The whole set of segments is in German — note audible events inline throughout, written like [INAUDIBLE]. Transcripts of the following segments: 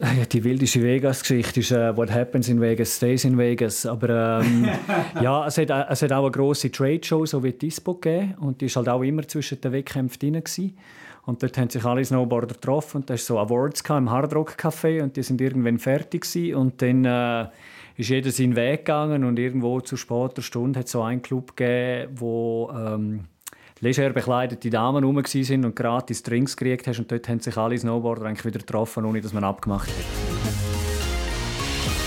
Ja, [LAUGHS] die wildeste Vegas-Geschichte ist uh, «What happens in Vegas stays in Vegas». Aber ähm, [LAUGHS] ja, es hat, es hat auch eine grosse Trade-Show, so wie die ISPO gegeben. Und die war halt auch immer zwischen den Wettkämpfen drin. Gewesen. Und dort haben sich alle Snowboarder getroffen. Und da so Awards im Hard Rock Café. Und die sind irgendwann fertig gewesen. Und dann äh, ist jeder seinen Weg gegangen. Und irgendwo zu später Stunde hat es so einen Club gegeben, wo... Ähm, leger bekleidete Damen rum waren und gratis Drinks gekriegt hast. Und dort haben sich alle Snowboarder eigentlich wieder getroffen, ohne dass man abgemacht hat.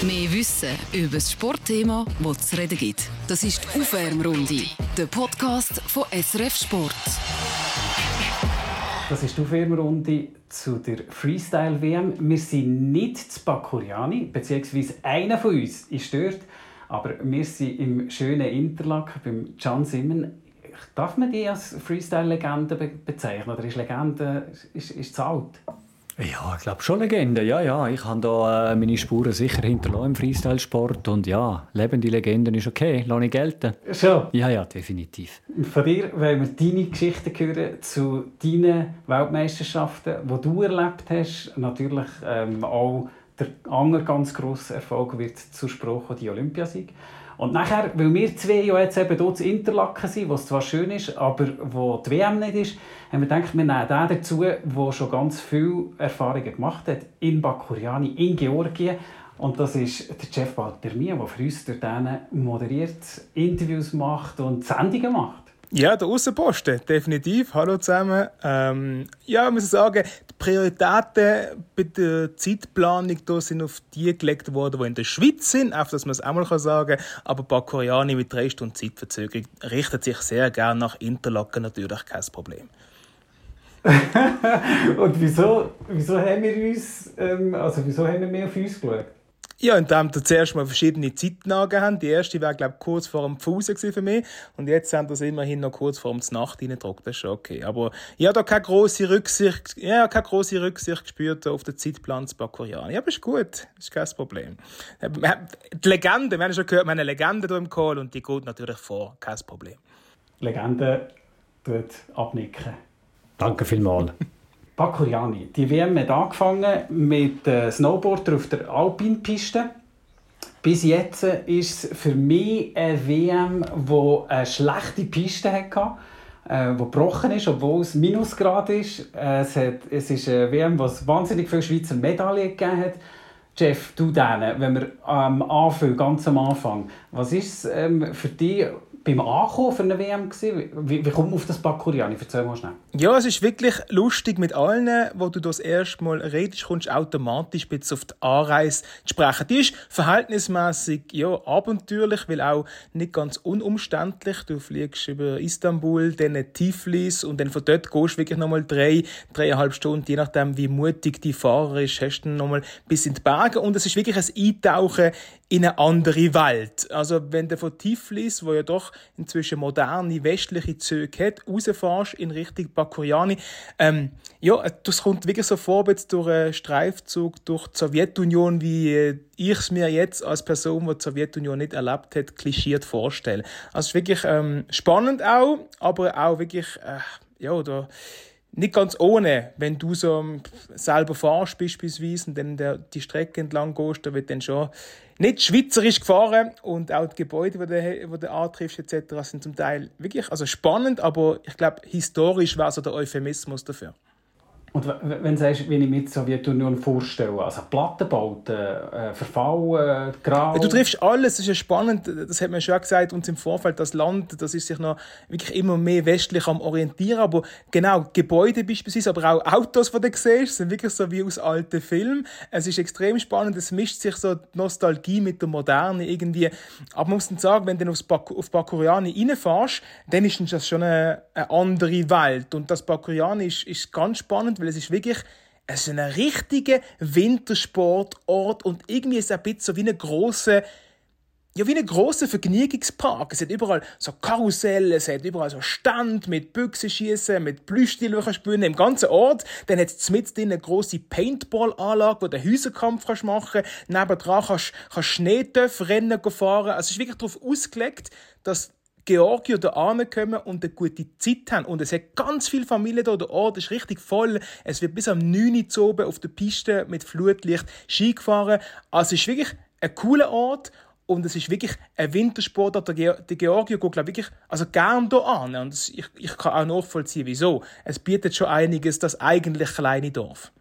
Mehr Wissen über das Sportthema, das es zu reden gibt. Das ist die Aufwärmrunde, der Podcast von SRF Sport. Das ist die Aufwärmrunde zu der Freestyle-WM. Wir sind nicht zu Bakuriani, beziehungsweise einer von uns ist dort. Aber wir sind im schönen Interlaken beim Can Simmen Darf man die als Freestyle-Legende bezeichnen? Oder ist Legende ist, ist zu alt? Ja, ich glaube schon Legende. Ja, ja. Ich habe da äh, meine Spuren sicher hinterlassen im Freestyle-Sport. Und ja, lebende Legenden ist okay. Lass ich gelten. Schon? Ja, ja, definitiv. Von dir wollen wir deine Geschichten hören zu deinen Weltmeisterschaften, die du erlebt hast. Natürlich ähm, auch der andere ganz grosse Erfolg wird zu Spruch die Olympiasieg. Und nachher, weil wir zwei ja jetzt eben hier zu Interlaken sind, was zwar schön ist, aber wo die WM nicht ist, haben wir gedacht, wir nehmen den dazu, der schon ganz viele Erfahrungen gemacht hat, in Bakuriani, in Georgien. Und das ist der Jeff Baltermia, der für uns dort moderiert, Interviews macht und Sendungen macht. Ja, der Außenposten, definitiv. Hallo zusammen. Ähm, ja, ich muss sagen, die Prioritäten bei der Zeitplanung da sind auf die gelegt worden, die in der Schweiz sind, einfach, dass man es auch mal sagen kann. Aber Bakuriani mit drei Stunden Zeitverzögerung richtet sich sehr gerne nach Interlaken, natürlich kein Problem. [LAUGHS] Und wieso, wieso haben wir uns, ähm, also wieso haben wir mehr auf uns geschaut? Ja, indem wir zuerst mal verschiedene Zeiten angegeben haben. Die erste war, glaube ich, kurz vor dem Fuß für mich. Und jetzt haben wir es immerhin noch kurz vor dem Nacht reingedruckt. Das ist schon okay. Aber ich habe da keine grosse Rücksicht, ja, keine grosse Rücksicht gespürt auf den Zeitplan zu Bakuriani. Ja, aber ist gut. Das ist kein Problem. Die Legende, wir haben schon gehört, wir haben eine Legende hier im Call und die geht natürlich vor. Kein Problem. Legende tut abnicken. Danke vielmals. [LAUGHS] Bakuriani. Die WM hat angefangen mit äh, Snowboarder auf der Alpinpiste. Bis jetzt ist es für mich eine WM, die eine schlechte Piste hatte, äh, die gebrochen ist, obwohl es Minusgrad ist. Äh, es, hat, es ist eine WM, es wahnsinnig viele Schweizer Medaillen gegeben hat. Jeff, du denen, wenn wir ähm, anfangen, ganz am Anfang, was ist es ähm, für dich beim Ankommen für eine WM gewesen? Wie, wie kommt man auf das Bakuriani? Erzähl mal schnell. Ja, es ist wirklich lustig mit allen, wo du das erste Mal redest, kommst du automatisch bis auf die Anreise zu sprechen. Die ist verhältnismäßig ja, abenteuerlich, weil auch nicht ganz unumständlich. Du fliegst über Istanbul, dann Tiflis und dann von dort gehst du wirklich nochmal drei, dreieinhalb Stunden, je nachdem wie mutig die Fahrer ist, hast du nochmal bis in die Berge und es ist wirklich ein Eintauchen in eine andere Welt. Also wenn du von Tiflis, wo ja doch inzwischen moderne westliche Züge hat, rausfährst in Richtung Bakuriani, ähm, ja, das kommt wirklich so vor, jetzt durch einen Streifzug durch die Sowjetunion, wie äh, ich es mir jetzt als Person, die die Sowjetunion nicht erlebt hat, klischiert vorstelle. Also wirklich ähm, spannend auch, aber auch wirklich, äh, ja, da nicht ganz ohne, wenn du so ähm, selber fahrst beispielsweise und dann der, die Strecke entlang gehst, da wird dann schon nicht schweizerisch gefahren und auch die Gebäude, die du, die du antriffst etc. sind zum Teil wirklich also spannend, aber ich glaube historisch war so der Euphemismus dafür. Und wenn du sagst, wie ich mir die Sowjetunion vorstelle, also Plattenbauten, äh, Verfall, Grau... Du triffst alles, das ist ja spannend, das hat man schon gesagt, uns im Vorfeld, das Land, das ist sich noch wirklich immer mehr westlich am orientieren, aber genau, Gebäude beispielsweise, aber auch Autos, die du siehst, sind wirklich so wie aus alten Filmen. Es ist extrem spannend, es mischt sich so die Nostalgie mit der Moderne irgendwie. Aber man muss dann sagen, wenn du aufs Bak auf Bakuriani reinfährst, dann ist das schon eine, eine andere Welt. Und das Bakuriani ist, ist ganz spannend, weil es ist wirklich es ist ein richtiger Wintersportort und irgendwie ist es ein bisschen so wie eine große ja, wie ein großer Vergnügungspark. Es hat überall so Karusselle, es hat überall so Stand mit Büchsenschießen, mit Plüschstiel, die du im ganzen Ort. Dann hat es mit eine grosse Paintball-Anlage, wo du Häuserkampf machen kannst. Nebendran kannst du Schneetöpfe rennen fahren. Also es ist wirklich darauf ausgelegt, dass Georgier da kommen und eine gute Zeit haben. Und es hat ganz viele Familien da, der Ort ist richtig voll. Es wird bis am 9 Uhr oben auf der Piste mit Flutlicht Ski gefahren. Also es ist wirklich ein cooler Ort und es ist wirklich ein Wintersport. Der, Georgier geht, glaube wirklich, also gern hier an. Und ich, ich kann auch nachvollziehen, wieso. Es bietet schon einiges, das eigentlich kleine Dorf.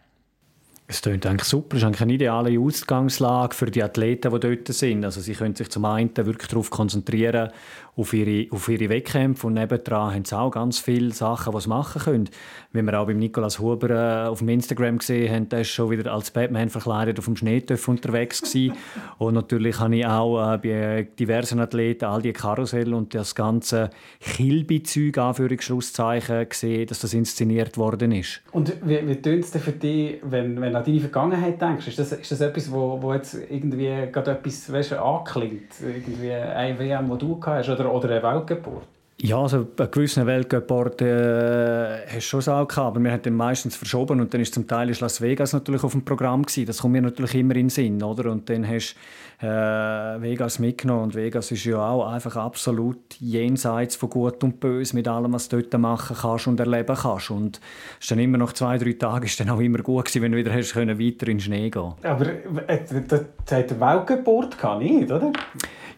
Es klingt eigentlich super. Es ist eigentlich eine ideale Ausgangslage für die Athleten, die dort sind. Also sie können sich zum einen wirklich darauf konzentrieren, auf ihre, auf ihre Wettkämpfe und nebendran haben sie auch ganz viele Sachen, die sie machen können. Wie wir auch beim Nikolaus Huber äh, auf dem Instagram gesehen haben, der ist schon wieder als Batman verkleidet auf dem Schneetöpf unterwegs gewesen. [LAUGHS] und natürlich habe ich auch äh, bei diversen Athleten all die Karussell und das ganze Kilby-Zeug, Anführungsschlusszeichen, gesehen, dass das inszeniert worden ist. Und wie, wie tönt es denn für dich, wenn, wenn du an deine Vergangenheit denkst? Ist das, ist das etwas, wo, wo jetzt irgendwie gerade etwas weißt, anklingt? Irgendwie eine WM, die du hast? Oder oder, oder eine Weltgeburt? Ja, also bei gewissen Weltgeburt äh, hast du schon gehabt, aber wir haben den meistens verschoben und dann ist zum Teil ist Las Vegas natürlich auf dem Programm gewesen. Das kommt mir natürlich immer in den Sinn, oder? Und dann hast äh, Vegas mitgenommen und Vegas ist ja auch einfach absolut jenseits von Gut und Böse mit allem, was du dort machen kannst und erleben kannst. Und es ist dann immer noch zwei, drei Tage ist dann auch immer gut gewesen, wenn du wieder hast können, weiter in den Schnee gehen. Aber äh, das hat eine Weltgeburt nicht, oder?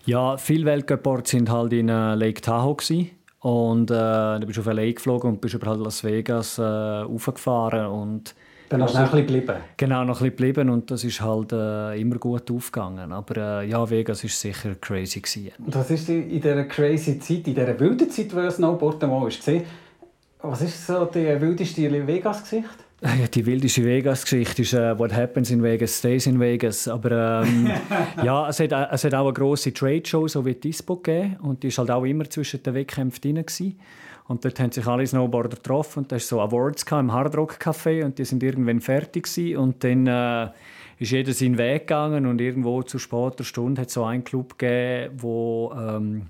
Ja, viele Weltcup-Orte sind halt in äh, Lake Tahoe gewesen. und äh, du bist auf LA geflogen und bist über halt Las Vegas äh, und dann noch ein bisschen geblieben. Genau, noch ein bisschen geblieben und das ist halt äh, immer gut aufgegangen. Aber äh, ja, Vegas war sicher crazy. Gewesen. Und was ist in dieser crazy Zeit, in dieser wilden Zeit, wo Snowboarden mal hast, was ist so die wildeste Vegas-Gesicht? Ja, die wildeste Vegas-Geschichte ist uh, «What happens in Vegas stays in Vegas». Aber ähm, [LAUGHS] ja, es hat, es hat auch eine grosse Trade-Show, so wie die ISPO gegeben. Und die war halt auch immer zwischen den Wettkämpfen drin. Gewesen. Und dort haben sich alle Snowboarder getroffen. Und da so Awards im Hard Rock Café. Und die sind irgendwann fertig gewesen. Und dann äh, ist jeder seinen Weg gegangen. Und irgendwo zu später Stunde hat so einen Club gegeben, wo... Ähm,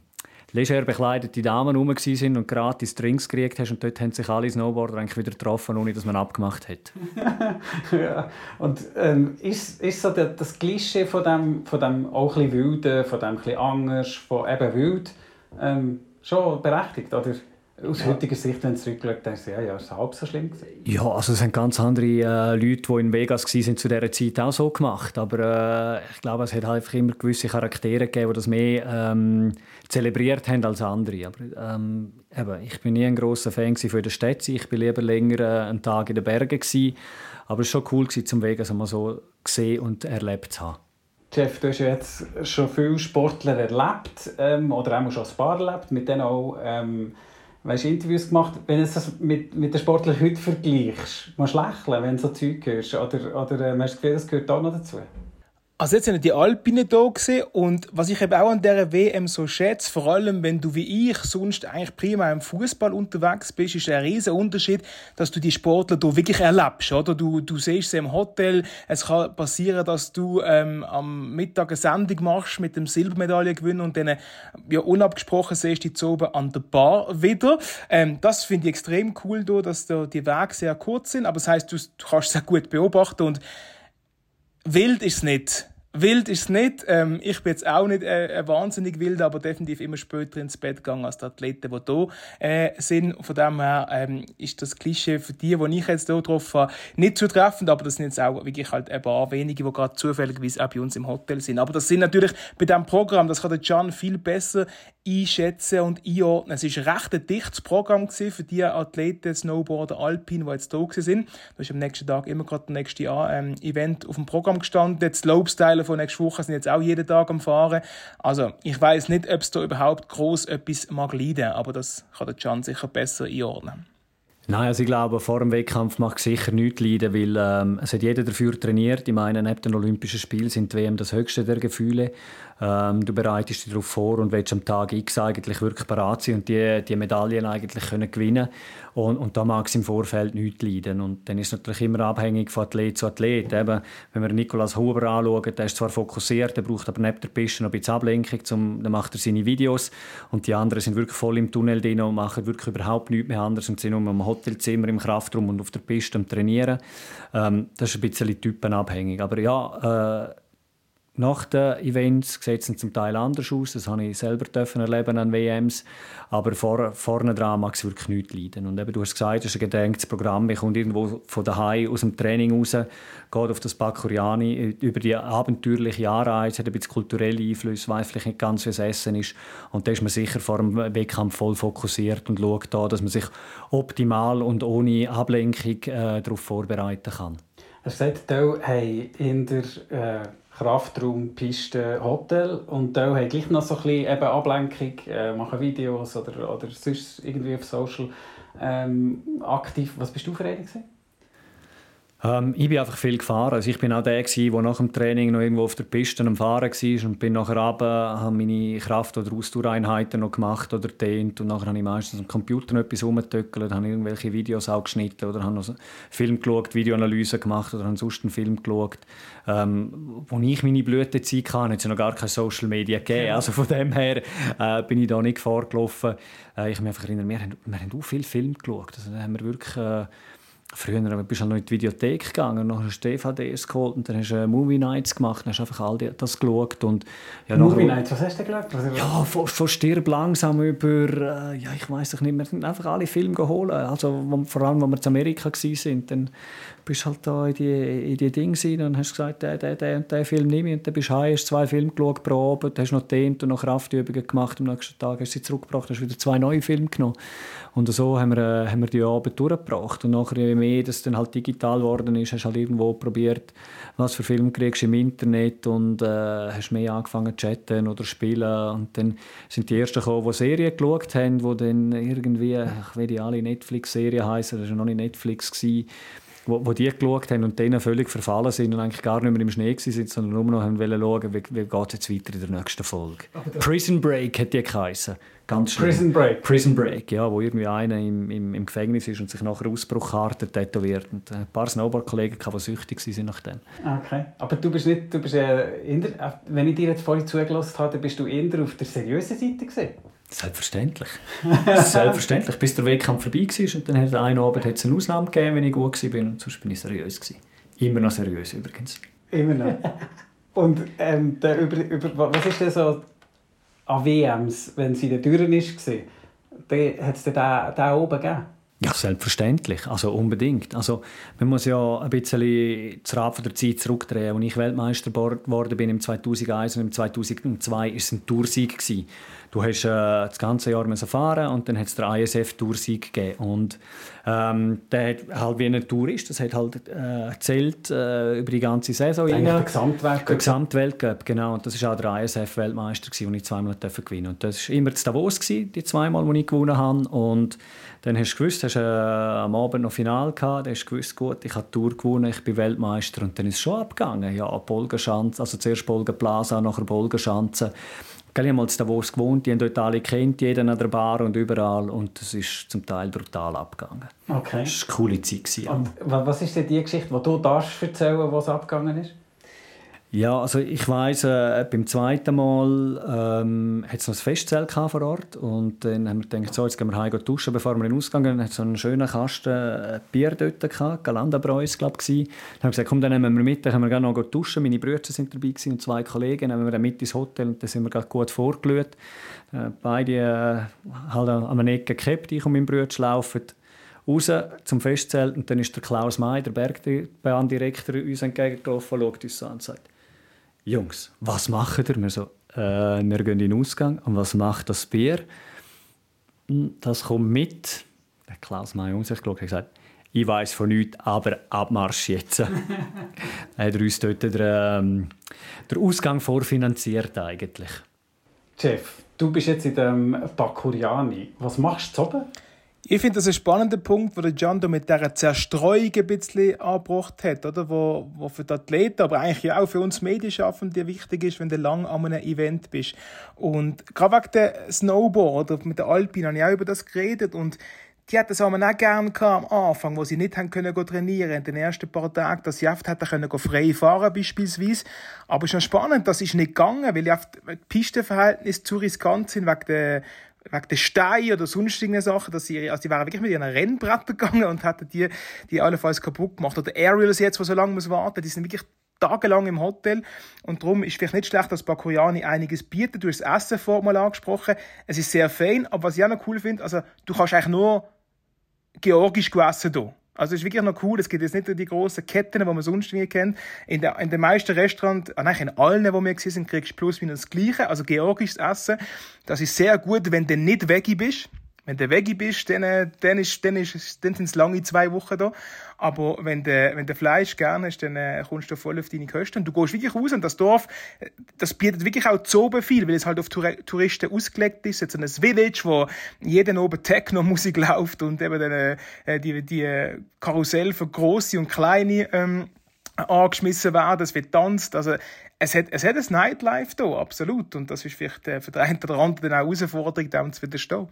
leger bekleidete Damen rum sind und gratis Drinks gekriegt hast und dort haben sich alle Snowboarder eigentlich wieder getroffen, ohne dass man abgemacht hat. [LAUGHS] ja. Und ähm, ist, ist so das Klischee von dem, von dem auch ein bisschen wilden, von dem ein bisschen anders, von eben wild, ähm, schon berechtigt, oder? Aus heutiger Sicht, wenn du zurückschaust, denkst du, ja, ja, ist halb so schlimm gewesen. Ja, also es haben ganz andere äh, Leute, die in Vegas waren, zu dieser Zeit auch so gemacht. Aber äh, ich glaube, es hat halt einfach immer gewisse Charaktere gegeben, die das mehr ähm, zelebriert haben als andere. Aber ähm, eben, ich bin nie ein großer Fan von der Stadt. Ich bin lieber länger äh, einen Tag in den Bergen gewesen. Aber es war schon cool, gewesen, zum Vegas einmal so gesehen und erlebt zu haben. Jeff, du hast jetzt schon viele Sportler erlebt ähm, oder auch schon ein paar erlebt, mit denen auch ähm, weißt, Interviews gemacht. Wenn du das mit, mit den Sportlern heute vergleichst, musst du lächeln, wenn du so Zeug hörst. Oder, oder äh, hast du das Gefühl, das gehört auch noch dazu? Also jetzt sind die Alpine da gesehen und was ich eben auch an dieser WM so schätze, vor allem wenn du wie ich sonst eigentlich prima im Fußball unterwegs bist, ist ein riesen Unterschied, dass du die Sportler da wirklich erlebst, oder? Du, du siehst sie im Hotel, es kann passieren, dass du ähm, am Mittag eine Sendung machst mit dem Silbermedaillengewinn und dann ja unabgesprochen siehst die oben an der Bar wieder. Ähm, das finde ich extrem cool da, dass da die Wege sehr kurz sind, aber das heißt, du, du kannst sehr gut beobachten und Wild ist es nicht. Wild ist es nicht. Ähm, ich bin jetzt auch nicht äh, wahnsinnig wild, aber definitiv immer später ins Bett gegangen als die Athleten, die hier äh, sind. Von dem her ähm, ist das Klischee für die, die ich jetzt hier getroffen habe, nicht zutreffend, aber das sind jetzt auch wirklich halt ein paar wenige, die gerade zufälligerweise auch bei uns im Hotel sind. Aber das sind natürlich bei diesem Programm, das kann der Can viel besser einschätzen und einordnen. Es war recht ein dichtes Programm für die Athleten, Snowboarder, Alpine, die jetzt hier sind. Da ist am nächsten Tag immer gerade das nächste ähm, Event auf dem Programm gestanden. Die Slopestyle von nächster Woche sind jetzt auch jeden Tag am Fahren. Also ich weiß nicht, ob es da überhaupt groß etwas mag leiden, aber das kann der Can sicher besser einordnen. Nein, also ich glaube, vor dem Wettkampf macht sicher nichts leiden, weil ähm, es hat jeder dafür trainiert. Ich meine, neben den Olympischen Spielen sind die WM das höchste der Gefühle. Ähm, du bereitest dich darauf vor und willst am Tag X eigentlich wirklich bereit sein und die, die Medaillen eigentlich können gewinnen und, und da mag es im Vorfeld nichts leiden. Und dann ist es natürlich immer abhängig von Athlet zu Athlet. Eben, wenn wir Nikolaus Huber anschauen, der ist zwar fokussiert, der braucht aber neben der Piste noch ein bisschen Ablenkung, zum, dann macht er seine Videos und die anderen sind wirklich voll im Tunnel drin und machen wirklich überhaupt nichts mehr anderes und sind nur im Hotelzimmer, im Kraftraum und auf der Piste am Trainieren. Ähm, das ist ein bisschen typenabhängig. Aber ja, äh, nach den Events sieht es zum Teil anders aus. Das habe ich selber erleben an WMs. Aber vor, vorne dran mag es wirklich nicht leiden. Und eben, du hast gesagt, es ist ein gedenktes Programm. Ich komme irgendwo von daheim aus dem Training raus, geht auf das Bakuriani über die abenteuerliche Anreize, hat ein bisschen kulturelle Einflüsse, weiß vielleicht nicht ganz, wie es Essen ist. Und da ist man sicher vor dem Wettkampf voll fokussiert und schaut da, dass man sich optimal und ohne Ablenkung äh, darauf vorbereiten kann. Er sagt, haben in der äh Kraftraum, Piste, Hotel und da haben gleich noch so ein bisschen eben Ablenkung, äh, machen Videos oder, oder sonst irgendwie auf Social ähm, aktiv. Was bist du für einen? Ähm, ich bin einfach viel gefahren. Also ich bin auch der, der nach dem Training noch irgendwo auf der Piste am Fahren war und bin nachher runter, habe meine Kraft- oder Ausdauereinheiten noch gemacht oder dehnt und nachher habe ich meistens am Computer noch etwas rumgetöckelt, habe irgendwelche Videos auch geschnitten oder habe noch einen Film geschaut, Videoanalyse gemacht oder habe sonst einen Film geschaut. Ähm, wo ich meine Blütezeit hatte, hat es noch gar keine Social Media gegeben. Also von dem her äh, bin ich da nicht vorgelaufen. Äh, ich mich einfach erinnern, wir haben, wir haben auch viel Film geschaut. Also, da haben wir wirklich... Äh, Früher bist du halt noch in die Videothek gegangen, dann hast du DVDs geholt und dann hast du äh, Movie Nights gemacht, dann hast du einfach all das geschaut. Und, ja, Movie Nights, was hast du geschaut? Ja, von, von Stirb langsam über, äh, ja, ich weiß nicht mehr, wir sind einfach alle Filme geholt. Also, vor allem, als wir in Amerika waren, dann bist halt da in die, in die Dinge rein und hast gesagt, der, der, der und der Film nehme ich. Und dann bist du heim, hast zwei Filme geschaut, probiert, hast noch dehnt und noch Kraftübungen gemacht. Am nächsten Tag hast du sie zurückgebracht, hast wieder zwei neue Filme genommen. Und so haben wir, äh, haben wir die Abend durchgebracht. Und nachher, je mehr das dann halt digital geworden ist, hast du halt irgendwo probiert, was für Filme kriegst du im Internet und äh, hast mehr angefangen zu chatten oder spielen. Und dann sind die ersten gekommen, die Serien geschaut haben, die dann irgendwie, ich will die alle Netflix-Serien heißen, das war noch nicht Netflix. Gewesen wo, wo die geschaut haben und denen völlig verfallen sind und eigentlich gar nicht mehr im Schnee waren, sondern nur noch haben schauen, wie, wie geht es jetzt weiter in der nächsten Folge. Prison Break hat die geheißen. Ganz schlimm. Prison Break? Prison Break, ja, wo irgendwie einer im, im, im Gefängnis ist und sich nachher Ausbruchkarten tätowiert. Und ein paar Snowboard-Kollegen, die süchtig waren nach dem. Okay, aber du bist nicht, du bist, äh, der, wenn ich dir jetzt vorhin zugelassen habe, bist du eher auf der seriösen Seite gesehen? Selbstverständlich. [LAUGHS] Selbstverständlich. Bis der Wettkampf vorbei war und dann hat einen Abend hat's eine Ausnahme gegeben, wenn ich gut war und sonst bin ich seriös. Gewesen. Immer noch seriös übrigens. Immer noch. Und ähm, der, über, über, was ist denn so an WMs, wenn sie in der Türen war, hat es den, den oben gegeben? Ja, selbstverständlich. Also unbedingt. Also, man muss ja ein bisschen das Rad von der Zeit zurückdrehen. Als ich Weltmeister geworden bin im 2001 und im 2002 war es ein Toursieg. Du hast äh, das ganze Jahr fahren und dann hat es den ISF-Toursieg gegeben. Und ähm, der hat halt wie ein Tourist, das hat halt äh, erzählt äh, über die ganze Saison. Der Gesamtweltcup. Der Gesamtweltcup, genau. Und das war auch der ISF-Weltmeister, den ich zweimal gewinnen durfte. Und das war immer zu Davos, die zweimal, die ich gewonnen habe. Und dann hast du gewusst, hast äh, am Abend noch Final gehabt, dann hast du gewusst, gut, ich habe die Tour gewonnen, ich bin Weltmeister. Und dann ist es schon abgegangen. Ja, Bolgenschanze, also zuerst Bolgenplaza, nachher Bolgenschanze. Ich habe mal in Davos gewohnt, die haben dort alle kennt, jeden an der Bar und überall. Und das ist zum Teil brutal abgegangen. Okay. Das war eine coole Zeit. Und was ist denn die Geschichte, die du darfst erzählen, was abgegangen ist? Ja, also ich weiss, äh, beim zweiten Mal ähm, hat es noch ein Festzelt vor Ort und dann haben wir gedacht, so, jetzt gehen wir heim duschen, bevor wir in den Ausgang gehen. Dann hat so einen schönen Kasten äh, Bier dort gehabt, Galandabräu glaube ich. Dann haben wir gesagt, komm, dann nehmen wir mit, dann können wir gerne noch duschen. Meine Brüder sind dabei gewesen, und zwei Kollegen, dann nehmen wir dann mit ins Hotel und dann sind wir gut vorgelöst. Äh, beide äh, halt an einer Ecke gekippt, ich und mein Bruder laufen raus zum Festzelt und dann ist der Klaus May, der Bergbahndirektor, uns entgegengelaufen, schaut uns an und sagt, Jungs, was macht ihr? Wir so, äh, wir gehen in den Ausgang. Und was macht das Bier? Hm, das kommt mit. Der Klaus May um sich geschaut, hat gesagt, ich weiß von nichts, aber Abmarsch jetzt. [LAUGHS] er hat uns dort den, ähm, den Ausgang vorfinanziert eigentlich. Chef, du bist jetzt in dem Bakuriani. Was machst du oben? Ich finde das ein spannender Punkt, wo der Giando mit dieser Zerstreuung ein bisschen angebracht hat, oder? Wo, wo für die Athleten, aber eigentlich auch für uns Medienschaffende wichtig ist, wenn du lang an einem Event bist. Und gerade wegen der Snowboard oder mit der Alpine habe ich auch über das geredet und die hatten es auch gerne am Anfang, wo sie nicht haben können trainieren in den ersten paar Tagen, dass sie oft hätten können frei fahren beispielsweise. Aber es ist noch spannend, das ist nicht gegangen, weil die Pistenverhältnisse zu riskant sind wegen der wegen der Steine oder sonstigen Sachen, dass sie, also die waren wirklich mit ihren Rennbrettern gegangen und hatten die, die allenfalls kaputt gemacht. Oder Aerials jetzt, die so lange muss warten, die sind wirklich tagelang im Hotel. Und darum ist vielleicht nicht schlecht, dass Bakuriani einiges bietet. Du hast das Essen vorher mal angesprochen. Es ist sehr fein, aber was ich auch noch cool finde, also du kannst eigentlich nur georgisch essen hier. Also ist wirklich noch cool. Es gibt jetzt nicht die grossen Ketten, die man sonst nie kennt. In, der, in den meisten Restaurants, ah, nein, in allen, wo wir sind, kriegst du plus minus das Gleiche. Also georgisches Essen. Das ist sehr gut, wenn du nicht Veggie bist. Wenn du Veggie bist, dann, äh, dann, ist, dann, ist, dann sind es lange zwei Wochen da. Aber wenn du, wenn du Fleisch gerne hast, dann äh, kommst du voll auf deine Kosten. Und du gehst wirklich raus und das Dorf, äh, das bietet wirklich auch so viel, weil es halt auf Touristen ausgelegt ist. Jetzt ein Village, wo jeden oben Techno-Musik [LAUGHS] läuft und eben dann, äh, die, die Karussell für grosse und kleine ähm, angeschmissen werden, es wird tanzt. Also, es hat, es hat ein Nightlife da, absolut. Und das ist vielleicht äh, für den einen oder anderen auch eine Herausforderung, dem zu widerstehen.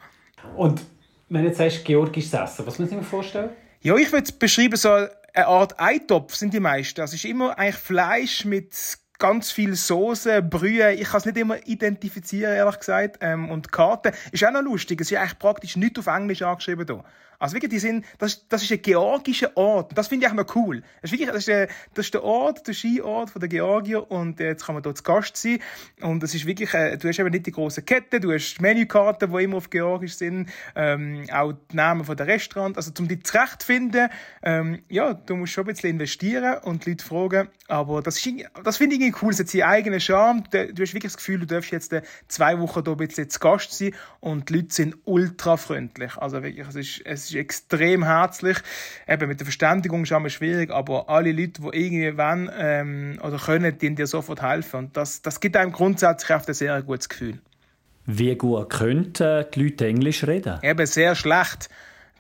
Und wenn du jetzt sagst, georgisches Essen, was muss ich mir vorstellen? Ja, ich würde es beschreiben, so eine Art Eintopf sind die meisten. Also es ist immer eigentlich Fleisch mit ganz viel Soße, Brühe. Ich kann es nicht immer identifizieren, ehrlich gesagt. Ähm, und Karten ist auch noch lustig. Es ist eigentlich praktisch nicht auf Englisch angeschrieben hier. Also wirklich, die sind, das, das ist ein georgischer Ort. Das finde ich auch noch cool. Das ist wirklich, das ist, der, das ist der Ort, der Skiort von der Georgier und äh, jetzt kann man dort zu Gast sein. Und das ist wirklich, äh, du hast eben nicht die große Kette, du hast Menükarten, die immer auf Georgisch sind, ähm, auch die Namen von der Restaurant. Also um dich zurechtzufinden, ähm, ja, du musst schon ein bisschen investieren und die Leute fragen. Aber das, ist, das finde ich irgendwie cool. Es hat seinen eigenen Charme. Du, du hast wirklich das Gefühl, du darfst jetzt äh, zwei Wochen da ein bisschen zu Gast sein und die Leute sind ultra freundlich. Also wirklich, es ist, es ist extrem herzlich. Eben mit der Verständigung ist immer schwierig, aber alle Leute, die irgendwie wollen ähm, oder können, die dir sofort helfen. Und das, das gibt einem grundsätzlich ein sehr gutes Gefühl. Wie gut können die Leute Englisch reden? Eben sehr schlecht.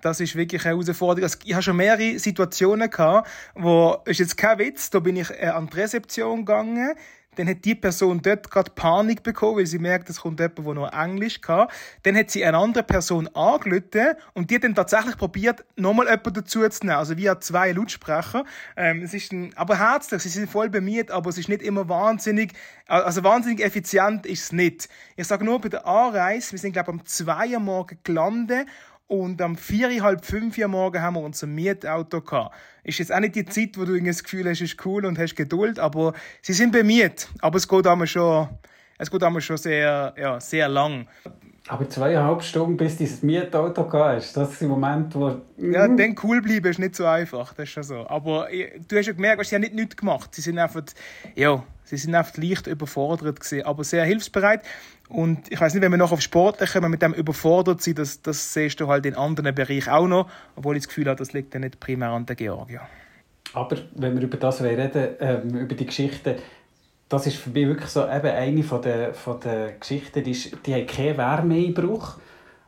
Das ist wirklich eine Herausforderung. Also, ich habe schon mehrere Situationen gehabt, wo, ist jetzt kein Witz, da bin ich äh, an die Rezeption gegangen, dann hat die Person dort gerade Panik bekommen, weil sie merkt, es kommt jemand, der nur Englisch kann. Dann hat sie eine andere Person angelötet und die hat dann tatsächlich probiert, nochmal jemanden dazu zu nehmen. Also via zwei Lautsprecher. Ähm, es ist ein, aber herzlich, sie sind voll bemüht, aber es ist nicht immer wahnsinnig, also wahnsinnig effizient ist es nicht. Ich sage nur bei der Anreise, wir sind glaube ich um zwei Uhr morgen gelandet und am vier, halb fünf Uhr morgen haben wir unser Mietauto gehabt. Ist jetzt auch nicht die Zeit, wo du das Gefühl hast, es ist cool und hast Geduld, aber sie sind bemüht. Aber es geht einmal schon, es geht einmal schon sehr, ja, sehr lang. Aber zweieinhalb Stunden, bis dieses Mietauto gehabt ist, das ist im Moment, wo... Ja, dann cool bleiben ist nicht so einfach, das ist schon so. Aber du hast ja gemerkt, sie haben nicht nichts gemacht. Sie sind einfach, ja, sie sind einfach leicht überfordert gewesen, aber sehr hilfsbereit. Und ich weiß nicht, wenn wir noch auf Sportler kommen, mit dem überfordert sind, das, das siehst du halt in anderen Bereichen auch noch, obwohl ich das Gefühl habe, das liegt ja nicht primär an der Georgia. Aber wenn wir über das reden, ähm, über die Geschichte, das ist für mich wirklich so eben eine von der, von der Geschichten, die, die hat keinen Wärmeeinbruch.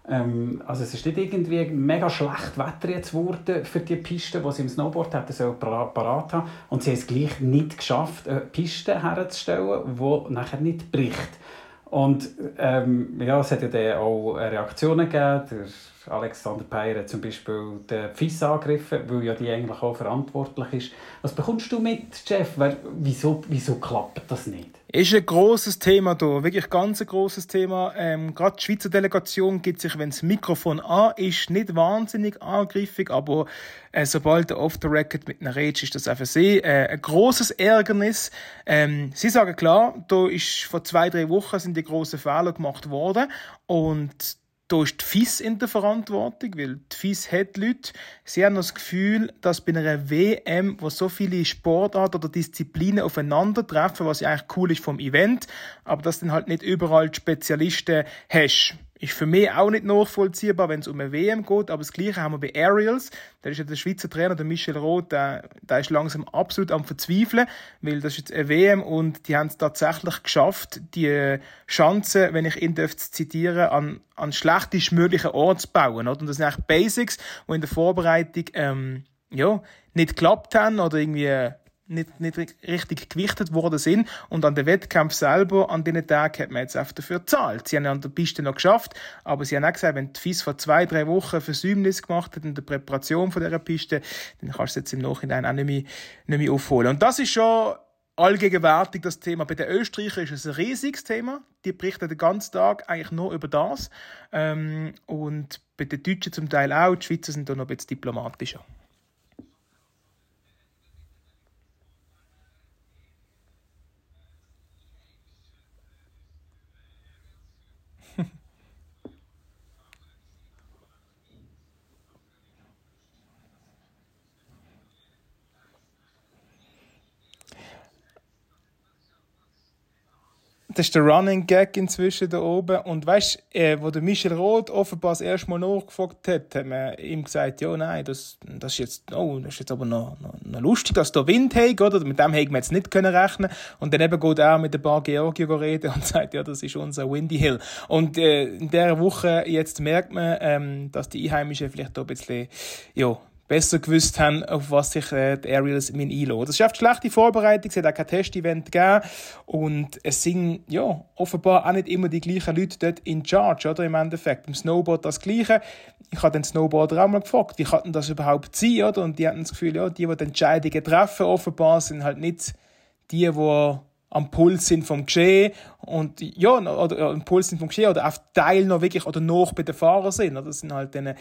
Ähm, also es ist nicht irgendwie mega schlecht Wetter jetzt geworden für die Piste, die sie im Snowboard hätten so parat haben. Und sie haben es gleich nicht geschafft, eine Piste herzustellen, die nachher nicht bricht. Und ähm, ja, es hat ja dann auch Reaktionen gegeben. Der Alexander Peyer hat zum Beispiel den FIS angegriffen, weil ja die eigentlich auch verantwortlich ist. Was bekommst du mit, Jeff? Wieso, wieso klappt das nicht? Ist ein grosses Thema hier, wirklich ganz ein grosses Thema. Ähm, Gerade die Schweizer Delegation gibt sich, wenn das Mikrofon an ist, nicht wahnsinnig angriffig, aber äh, sobald der Off the Record mit einer Rede ist das einfach sehr äh, ein grosses Ärgernis. Ähm, sie sagen klar, da ist vor zwei drei Wochen sind die grossen Fehler gemacht worden und da ist die FIS in der Verantwortung, weil die FIS hat Leute, sie haben das Gefühl, dass bei einer WM, wo so viele Sportarten oder Disziplinen aufeinandertreffen, was ja eigentlich cool ist vom Event, aber dass dann halt nicht überall Spezialisten hast. Ist für mich auch nicht nachvollziehbar, wenn es um eine WM geht, aber das Gleiche haben wir bei Aerials. Da ist ja der Schweizer Trainer, der Michel Roth, der, der ist langsam absolut am Verzweifeln, weil das ist jetzt eine WM und die haben es tatsächlich geschafft, die Chance, wenn ich ihn zitieren an, an schlechtest möglichen Ort zu bauen. Oder? Und das sind eigentlich Basics, die in der Vorbereitung ähm, ja, nicht geklappt haben oder irgendwie nicht, nicht richtig gewichtet worden sind. Und an den Wettkampf selber, an diesen Tagen hat man jetzt einfach dafür gezahlt. Sie haben an der Piste noch geschafft, aber sie haben auch gesagt, wenn die FIS vor zwei, drei Wochen Versäumnis gemacht hat in der Präparation von dieser Piste, dann kannst du es jetzt im Nachhinein auch nicht mehr, nicht mehr aufholen. Und das ist schon allgegenwärtig das Thema. Bei den Österreichern ist es ein riesiges Thema. Die berichten den ganzen Tag eigentlich nur über das. Ähm, und bei den Deutschen zum Teil auch. Die Schweizer sind da noch ein bisschen diplomatischer. Das ist der Running Gag inzwischen da oben. Und weißt äh, wo der Michel Roth offenbar das erste Mal nachgefragt hat, hat man ihm gesagt, ja, nein, das, das ist jetzt, oh, das ist jetzt aber noch, noch, noch lustig, dass da Wind hat, oder? Mit dem hätte man jetzt nicht können rechnen. Und dann eben geht er mit ein paar Georgien reden und [LAUGHS] sagt, ja, das ist unser Windy Hill. Und äh, in dieser Woche jetzt merkt man, ähm, dass die Einheimischen vielleicht da ein bisschen, ja, besser gewusst haben, auf was sich äh, die Aerials einlassen. Das ist eine schlechte Vorbereitung, es hat auch kein Test-Event gegeben und es sind ja, offenbar auch nicht immer die gleichen Leute dort in charge, oder, im Endeffekt. Beim Snowboard das Gleiche. Ich habe den Snowboarder auch mal gefragt, wie kann denn das überhaupt sein, oder? Und die hatten das Gefühl, ja, die, die die Entscheidungen treffen, offenbar sind halt nicht die, die am Puls sind vom Geschehen und ja, oder ja, am Puls sind vom Geschehen oder auf Teil noch wirklich oder noch bei den Fahrern sind. Oder? Das sind halt dann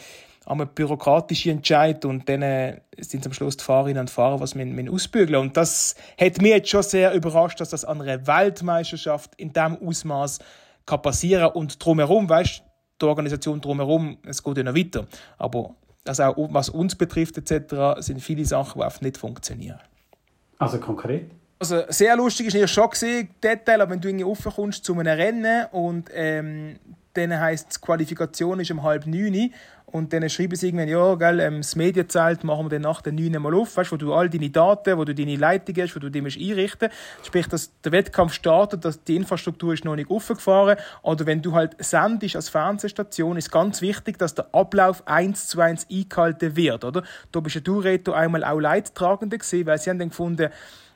einmal bürokratische Entscheid und dann äh, sind am Schluss die Fahrerinnen und Fahrer, was man, man ausbügeln. Und das hat mich jetzt schon sehr überrascht, dass das an einer Weltmeisterschaft in diesem Ausmaß kann passieren und drumherum, weißt die Organisation drumherum, es geht ja noch weiter. Aber das auch, was uns betrifft etc., sind viele Sachen, die einfach nicht funktionieren. Also konkret? Also sehr lustig ist ja schon gesehen, Detail, aber wenn du irgendwie raufkommst zu einem Rennen und ähm, dann heisst es, Qualifikation ist um halb neun und dann schreiben sie irgendwann, ja, gell, ähm, das Medienzelt machen wir dann nach den 9 mal auf, weißt, wo du all deine Daten, wo du deine Leitung hast, wo du die musst einrichten Sprich, dass der Wettkampf startet, dass die Infrastruktur ist noch nicht aufgefahren. Oder wenn du halt sendest als Fernsehstation, ist ganz wichtig, dass der Ablauf eins zu eins eingehalten wird, oder? Da bist ja du, Reto, einmal auch Leidtragender gesehen, weil sie haben dann gefunden,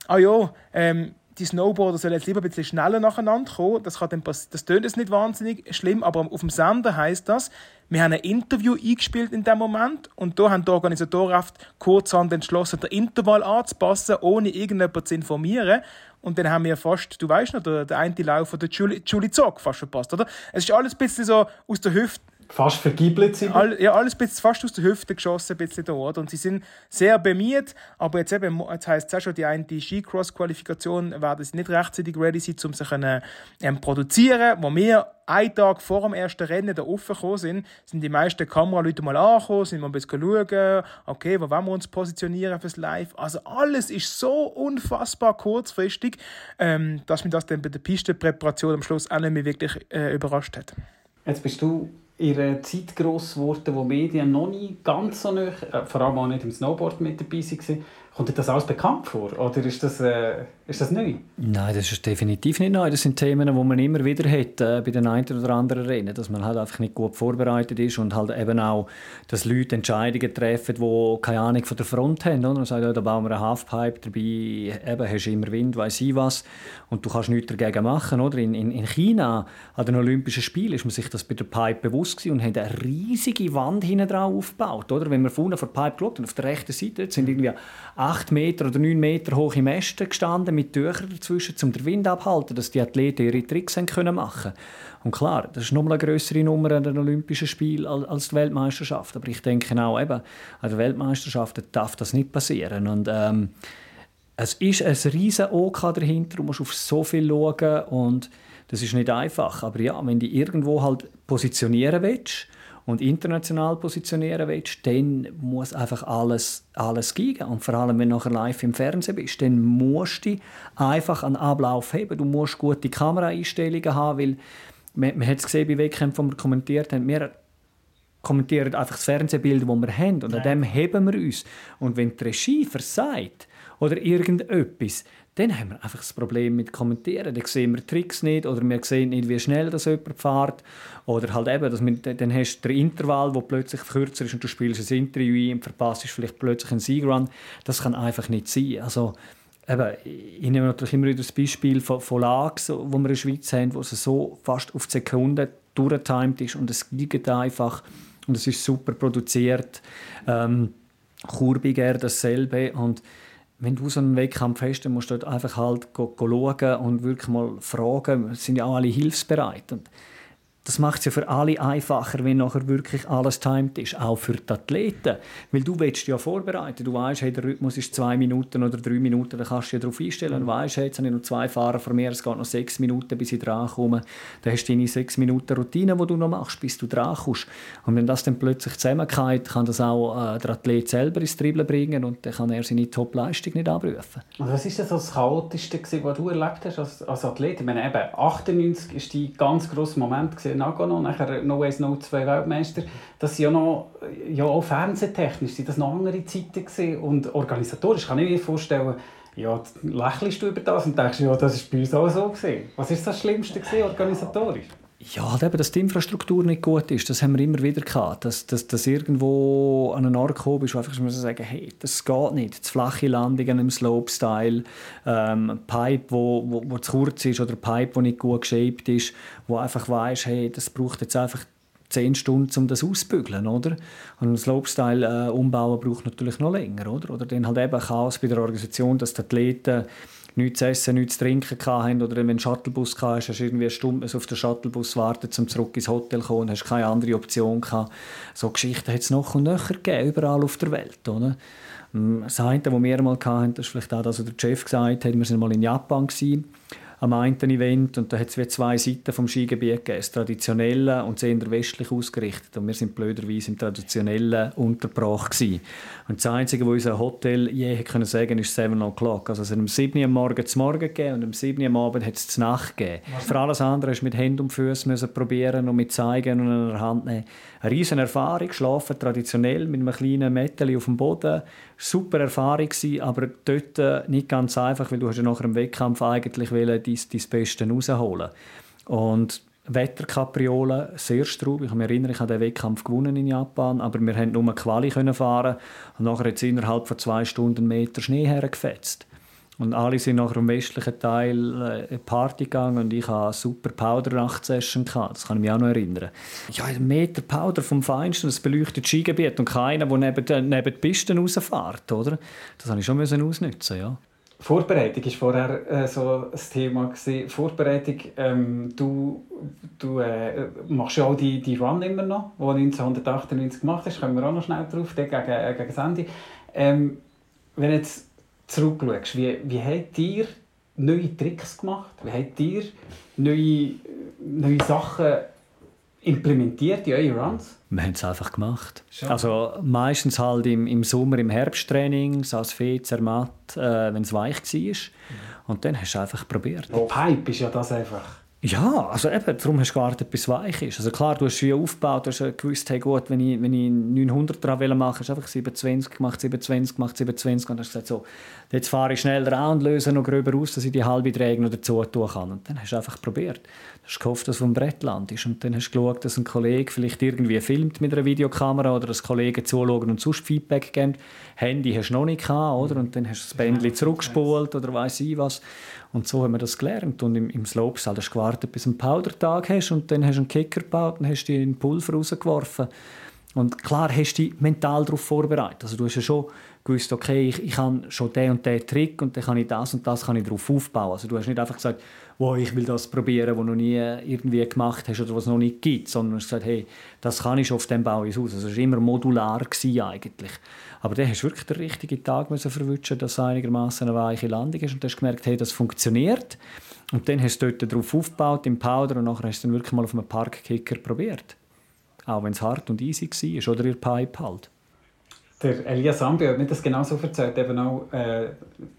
ah ja, ähm, die Snowboarder sollen jetzt lieber ein bisschen schneller nacheinander kommen. Das, kann dann das tönt jetzt nicht wahnsinnig schlimm, aber auf dem Sender heißt das, wir haben ein Interview eingespielt in dem Moment und da haben die Organisatoren oft kurzhand entschlossen, den Intervall anzupassen, ohne irgendjemanden zu informieren. Und dann haben wir fast, du weißt noch, der, der eine Lauf von der Julie, Julie Zog fast verpasst, oder? Es ist alles ein bisschen so aus der Hüfte Fast vergiebelt sind. All, ja, alles bisschen, fast aus der Hüfte geschossen, ein bisschen da, oder? Und sie sind sehr bemüht, aber jetzt eben, jetzt heisst es auch schon, die eine Skicross-Qualifikation werden sie nicht rechtzeitig ready sein, um sich können, ähm, produzieren. Wo wir einen Tag vor dem ersten Rennen da aufgekommen sind, sind die meisten Kameraleute mal angekommen, sind mal ein bisschen schauen, okay, wo wollen wir uns positionieren fürs Live. Also alles ist so unfassbar kurzfristig, ähm, dass mich das dann bei der Pistenpräparation am Schluss auch nicht mehr wirklich äh, überrascht hat. Jetzt bist du in einer Zeit gross geworden, wo Medien noch nicht ganz so nah, äh, vor allem auch nicht im Snowboard mit dabei waren. Kommt dir das alles bekannt vor? Oder ist das, äh, ist das neu? Nein, das ist definitiv nicht neu. Das sind Themen, die man immer wieder hat äh, bei den einen oder anderen Rennen. Dass man halt einfach nicht gut vorbereitet ist und halt eben auch, dass Leute Entscheidungen treffen, die keine Ahnung von der Front haben. Oder? Man sagt, ja, da bauen wir eine Halfpipe dabei, eben, hast du immer Wind, weiss ich was. Und du kannst nichts dagegen machen. Oder? In, in, in China, an den Olympischen Spielen, ist man sich das bei der Pipe bewusst gewesen und hat eine riesige Wand hinten drauf aufgebaut. Oder? Wenn man vorne vor der Pipe geschaut und auf der rechten Seite sind irgendwie acht Meter oder neun Meter hohe Mäste gestanden mit Tüchern dazwischen, um den Wind abzuhalten, dass die Athleten ihre Tricks machen können Und klar, das ist nochmal eine größere Nummer an den Olympischen Spielen als die Weltmeisterschaft. Aber ich denke auch, eben, an den Weltmeisterschaften darf das nicht passieren. Und ähm, es ist ein riesen OK dahinter, du musst auf so viel schauen und das ist nicht einfach. Aber ja, wenn du irgendwo halt positionieren willst, und international positionieren willst, dann muss einfach alles, alles gehen. Und vor allem, wenn du nachher live im Fernsehen bist, dann musst du einfach einen Ablauf haben. Du musst gute Kameraeinstellungen haben, weil man, man hat es gesehen bei Wettkämpfen, die wir kommentiert haben, wir kommentieren einfach das Fernsehbild, das wir haben und an dem heben wir uns. Und wenn die Regie versagt oder irgendetwas, dann haben wir einfach das Problem mit Kommentieren. Dann sehen wir Tricks nicht oder wir sehen nicht, wie schnell das jemand fährt. Oder halt eben, dass wir, dann hast du den Intervall, der plötzlich kürzer ist und du spielst ein Interview ein und verpasst vielleicht plötzlich einen Siegrun. Das kann einfach nicht sein. Also, eben, ich nehme natürlich immer wieder das Beispiel von, von Lags, wo wir in der Schweiz haben, wo es so fast auf die Sekunde durchgetimed ist und es liegt einfach und es ist super produziert. Ähm, Kurbiger dasselbe und wenn du so einen Wettkampf hast, dann musst du dort einfach halt schauen und wirklich mal fragen. Es sind ja auch alle hilfsbereit. Und das macht es ja für alle einfacher, wenn nachher wirklich alles timed ist, auch für die Athleten. Weil du willst ja vorbereiten. Du weißt, hey, der Rhythmus ist zwei Minuten oder drei Minuten, dann kannst du dich darauf einstellen. Mhm. Du weißt, hey, jetzt habe ich noch zwei Fahrer vor mir, es geht noch sechs Minuten, bis ich dran komme. Dann hast du deine sechs Minuten Routine, die du noch machst, bis du dran kommst. Und wenn das dann plötzlich zusammenkommt, kann das auch äh, der Athlet selber ins Dribbeln bringen und dann kann er seine Top-Leistung nicht abrufen. Und was ist das, das Chaotischste, was du erlebt hast als, als Athlet? Ich meine, eben, 98 war dein ganz grosser Moment, gewesen, Nagano, nachher No Ways No 2 Weltmeister. Das ja noch, ja auch fernsehtechnisch sind das noch andere Zeiten gewesen. und organisatorisch kann ich mir vorstellen, ja, lächelst du über das und denkst, ja, das ist bei uns auch so gewesen. Was ist das Schlimmste gewesen, organisatorisch? Ja, halt eben, dass die Infrastruktur nicht gut ist, das haben wir immer wieder gehabt. Dass, dass, dass irgendwo an einen Ort gekommen ist, wo einfach sagen, hey, das geht nicht. Zu flache Landungen im Slopestyle, ähm, Pipe, wo, wo, wo zu kurz ist oder Pipe, wo nicht gut geshaped ist, wo einfach weißt, hey, das braucht jetzt einfach zehn Stunden, um das auszubügeln, oder? Und ein Slopestyle äh, umbauen braucht natürlich noch länger, oder? Oder dann halt eben Chaos bei der Organisation, dass die Athleten nichts zu essen, nichts zu trinken hatten. Oder wenn du einen Shuttlebus hast, hast du irgendwie eine Stunde auf den Shuttlebus warten, um zurück ins Hotel zu kommen, hast keine andere Option gehabt. So Geschichten hat es noch und nöcher gegeben, überall auf der Welt. Oder? Mm, das eine, das wir einmal hatten, das ist vielleicht auch das, was der Chef gesagt hat, wir waren mal in Japan. Gewesen am einen Event und da hat es zwei Seiten vom Skigebiet gegeben, das traditionelle und das eher westlich ausgerichtet und wir sind blöderweise im traditionellen untergebracht gewesen. und das Einzige, was unser Hotel je können sagen ist 7 o'clock, also es hat um 7 Uhr morgen zum Morgen gegeben und um 7 Uhr am Abend hat es zur Nacht gegeben. Was? Für alles andere hast du mit Händen und Füßen müssen probieren und mit zeigen und in der Hand nehmen. Eine riesen Erfahrung, schlafen traditionell mit einem kleinen Mädchen auf dem Boden, super Erfahrung gewesen, aber dort nicht ganz einfach, weil du hast ja nach dem Wettkampf eigentlich dein, dein Beste rausholen Und Wetterkapriolen, sehr straub. Ich kann mich erinnern, ich habe den Wettkampf gewonnen in Japan, aber wir konnten nur Quali fahren und nachher es innerhalb von zwei Stunden Meter Schnee hergefetzt. Und alle sind nach dem westlichen Teil äh, Party gegangen und ich hatte eine super Powder-Nacht-Session. Das kann ich mich auch noch erinnern. Ja, ein Meter Powder vom Feinsten, das beleuchtet Skigebiet und keiner, der neben, neben die Pisten rausfährt. Oder? Das musste ich schon ausnutzen, ja. Vorbereitung war vorher äh, so ein Thema. Gewesen. Vorbereitung, ähm, du, du äh, machst ja auch die, die Run immer noch, die du 1998 gemacht hast, kommen wir auch noch schnell drauf, gegen, äh, gegen das Ende. Ähm, wenn jetzt zurückschaust, wie, wie habt ihr neue Tricks gemacht? Wie habt ihr neue, neue Sachen implementiert in eure Runs? Wir haben es einfach gemacht. Schon. Also meistens halt im, im Sommer im Herbsttraining, als Fee, Zermatt, äh, wenn es weich war. Mhm. Und dann hast du einfach probiert. Oh, Pipe ist ja das einfach. Ja, also eben, darum hast du gewartet, bis es weich ist. Also klar, du hast wie aufgebaut, du hast gewusst, hey gut, wenn ich, wenn ich 900 dran machen hast du einfach 27 gemacht, 27 gemacht, 27 und hast gesagt, so, jetzt fahre ich schnell dran und löse noch gröber aus, dass ich die halbe Träge noch dazu tun kann. Und dann hast du einfach probiert. Du hast gehofft, dass es vom Brett landest. Und dann hast du geschaut, dass ein Kollege vielleicht irgendwie filmt mit einer Videokamera oder dass Kollegen zuschauen und sonst Feedback geben. Handy hast du noch nicht gehabt, oder? Und dann hast du das Bändchen zurückgespult oder weiß ich was. Und so haben wir das gelernt. Und im, im Slopestyle hast du gewartet, bis du einen Powdertag hast und dann hast du einen Kicker gebaut und hast die in Pulver rausgeworfen. Und klar hast du dich mental darauf vorbereitet. Also du hast ja schon gewusst, okay, ich, ich habe schon den und den Trick und dann kann ich das und das kann ich darauf aufbauen. Also du hast nicht einfach gesagt, wow, ich will das probieren, was du noch nie irgendwie gemacht hast oder was es noch nicht gibt, sondern du hast gesagt, hey, das kann ich schon, auf dem baue ich aus. Also es war immer modular eigentlich. Aber dann hast du wirklich den richtigen Tag verwischen, dass es einigermaßen eine weiche Landung ist und hast gemerkt, hey, das funktioniert. Und dann hast du dort darauf aufgebaut, im Powder, und nachher hast du dann wirklich mal auf einem Parkkicker probiert. Auch wenn es hart und easy war, oder ihr Pipe halt. Der Elias Ambi hat mir das genau so erzählt, eben auch äh,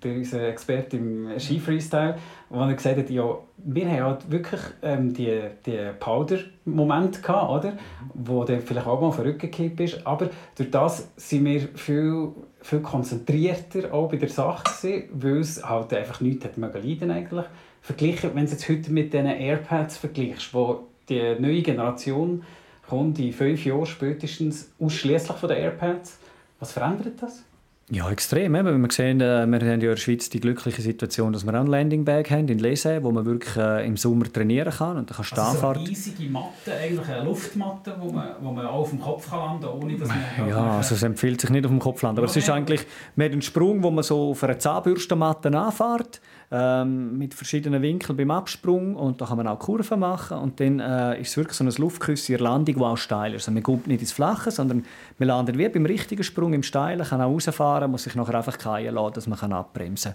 der, unser Experte im Ski-Freestyle, wo er gesagt hat, ja, wir haben halt wirklich ähm, die, die Powder-Momente gehabt, oder? wo der vielleicht auch mal verrückt ist, aber durch das sind wir viel, viel konzentrierter auch bei der Sache gewesen, weil es halt einfach nichts hat leiden eigentlich. Verglichen, wenn du jetzt heute mit den AirPads vergleichst, wo die neue Generation kommt in fünf Jahren spätestens ausschließlich von den AirPads, was verändert das? Ja, extrem. Eben. Wir sehen, äh, wir haben ja in der Schweiz die glückliche Situation, dass wir einen Landingbag haben in Lese, wo man wirklich äh, im Sommer trainieren kann. Und dann kannst also so eine riesige Matte, eigentlich eine Luftmatte, wo man, wo man auch auf dem Kopf kann landen kann, ohne dass man... Ja, also es empfiehlt sich nicht auf dem Kopf landen. Aber okay. es ist eigentlich, man hat einen Sprung, wo man so auf einer Zahnbürstenmatte anfährt ähm, mit verschiedenen Winkeln beim Absprung und da kann man auch Kurven machen und dann äh, ist es wirklich so ein Luftküsse in der Landung, die auch steil ist. Also man kommt nicht ins Flache, sondern man landet wie beim richtigen Sprung im Steilen, kann auch rausfahren, muss sich nachher einfach fallen lassen, dass man abbremsen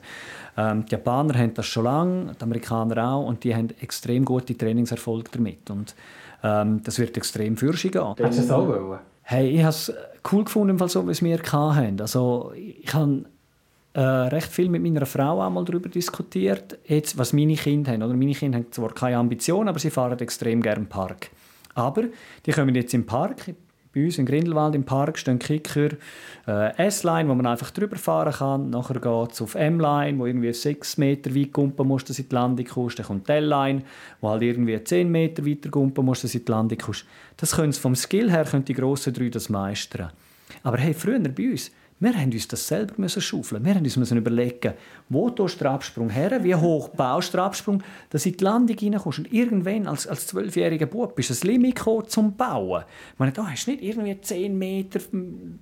kann. Ähm, die Japaner haben das schon lange, die Amerikaner auch und die haben extrem gute Trainingserfolge damit und ähm, das wird extrem für sie gehen. Hättest du es auch wollen? Hey, ich habe es cool gefunden, so wie es wir hatten. Also ich habe äh, recht viel mit meiner Frau einmal darüber diskutiert, jetzt, was meine Kinder haben. Oder meine Kinder haben zwar keine Ambition, aber sie fahren extrem gerne im Park. Aber die kommen jetzt im Park, bei uns in Grindelwald im Park stehen Kicker, äh, S-Line, wo man einfach drüber fahren kann. Nachher geht es auf M-Line, wo irgendwie 6 Meter weit kumpen muss, dass die Landung kommst. Dann kommt L-Line, wo halt irgendwie 10 Meter weiter kumpen muss, dass die Landung kommst. Das können vom Skill her können die grossen drei das meistern. Aber hey, früher bei uns, wir haben uns das selber müssen schaufeln. Wir haben uns müssen überlegen, wo tust der Absprung her, wie hoch baust du den Absprung, dass du in die Landung reinkommst. Und irgendwann, als, als zwölfjähriger Bub, bist du das Limit gekommen, zum Bauen. Ich meine, da hast du nicht irgendwie 10 Meter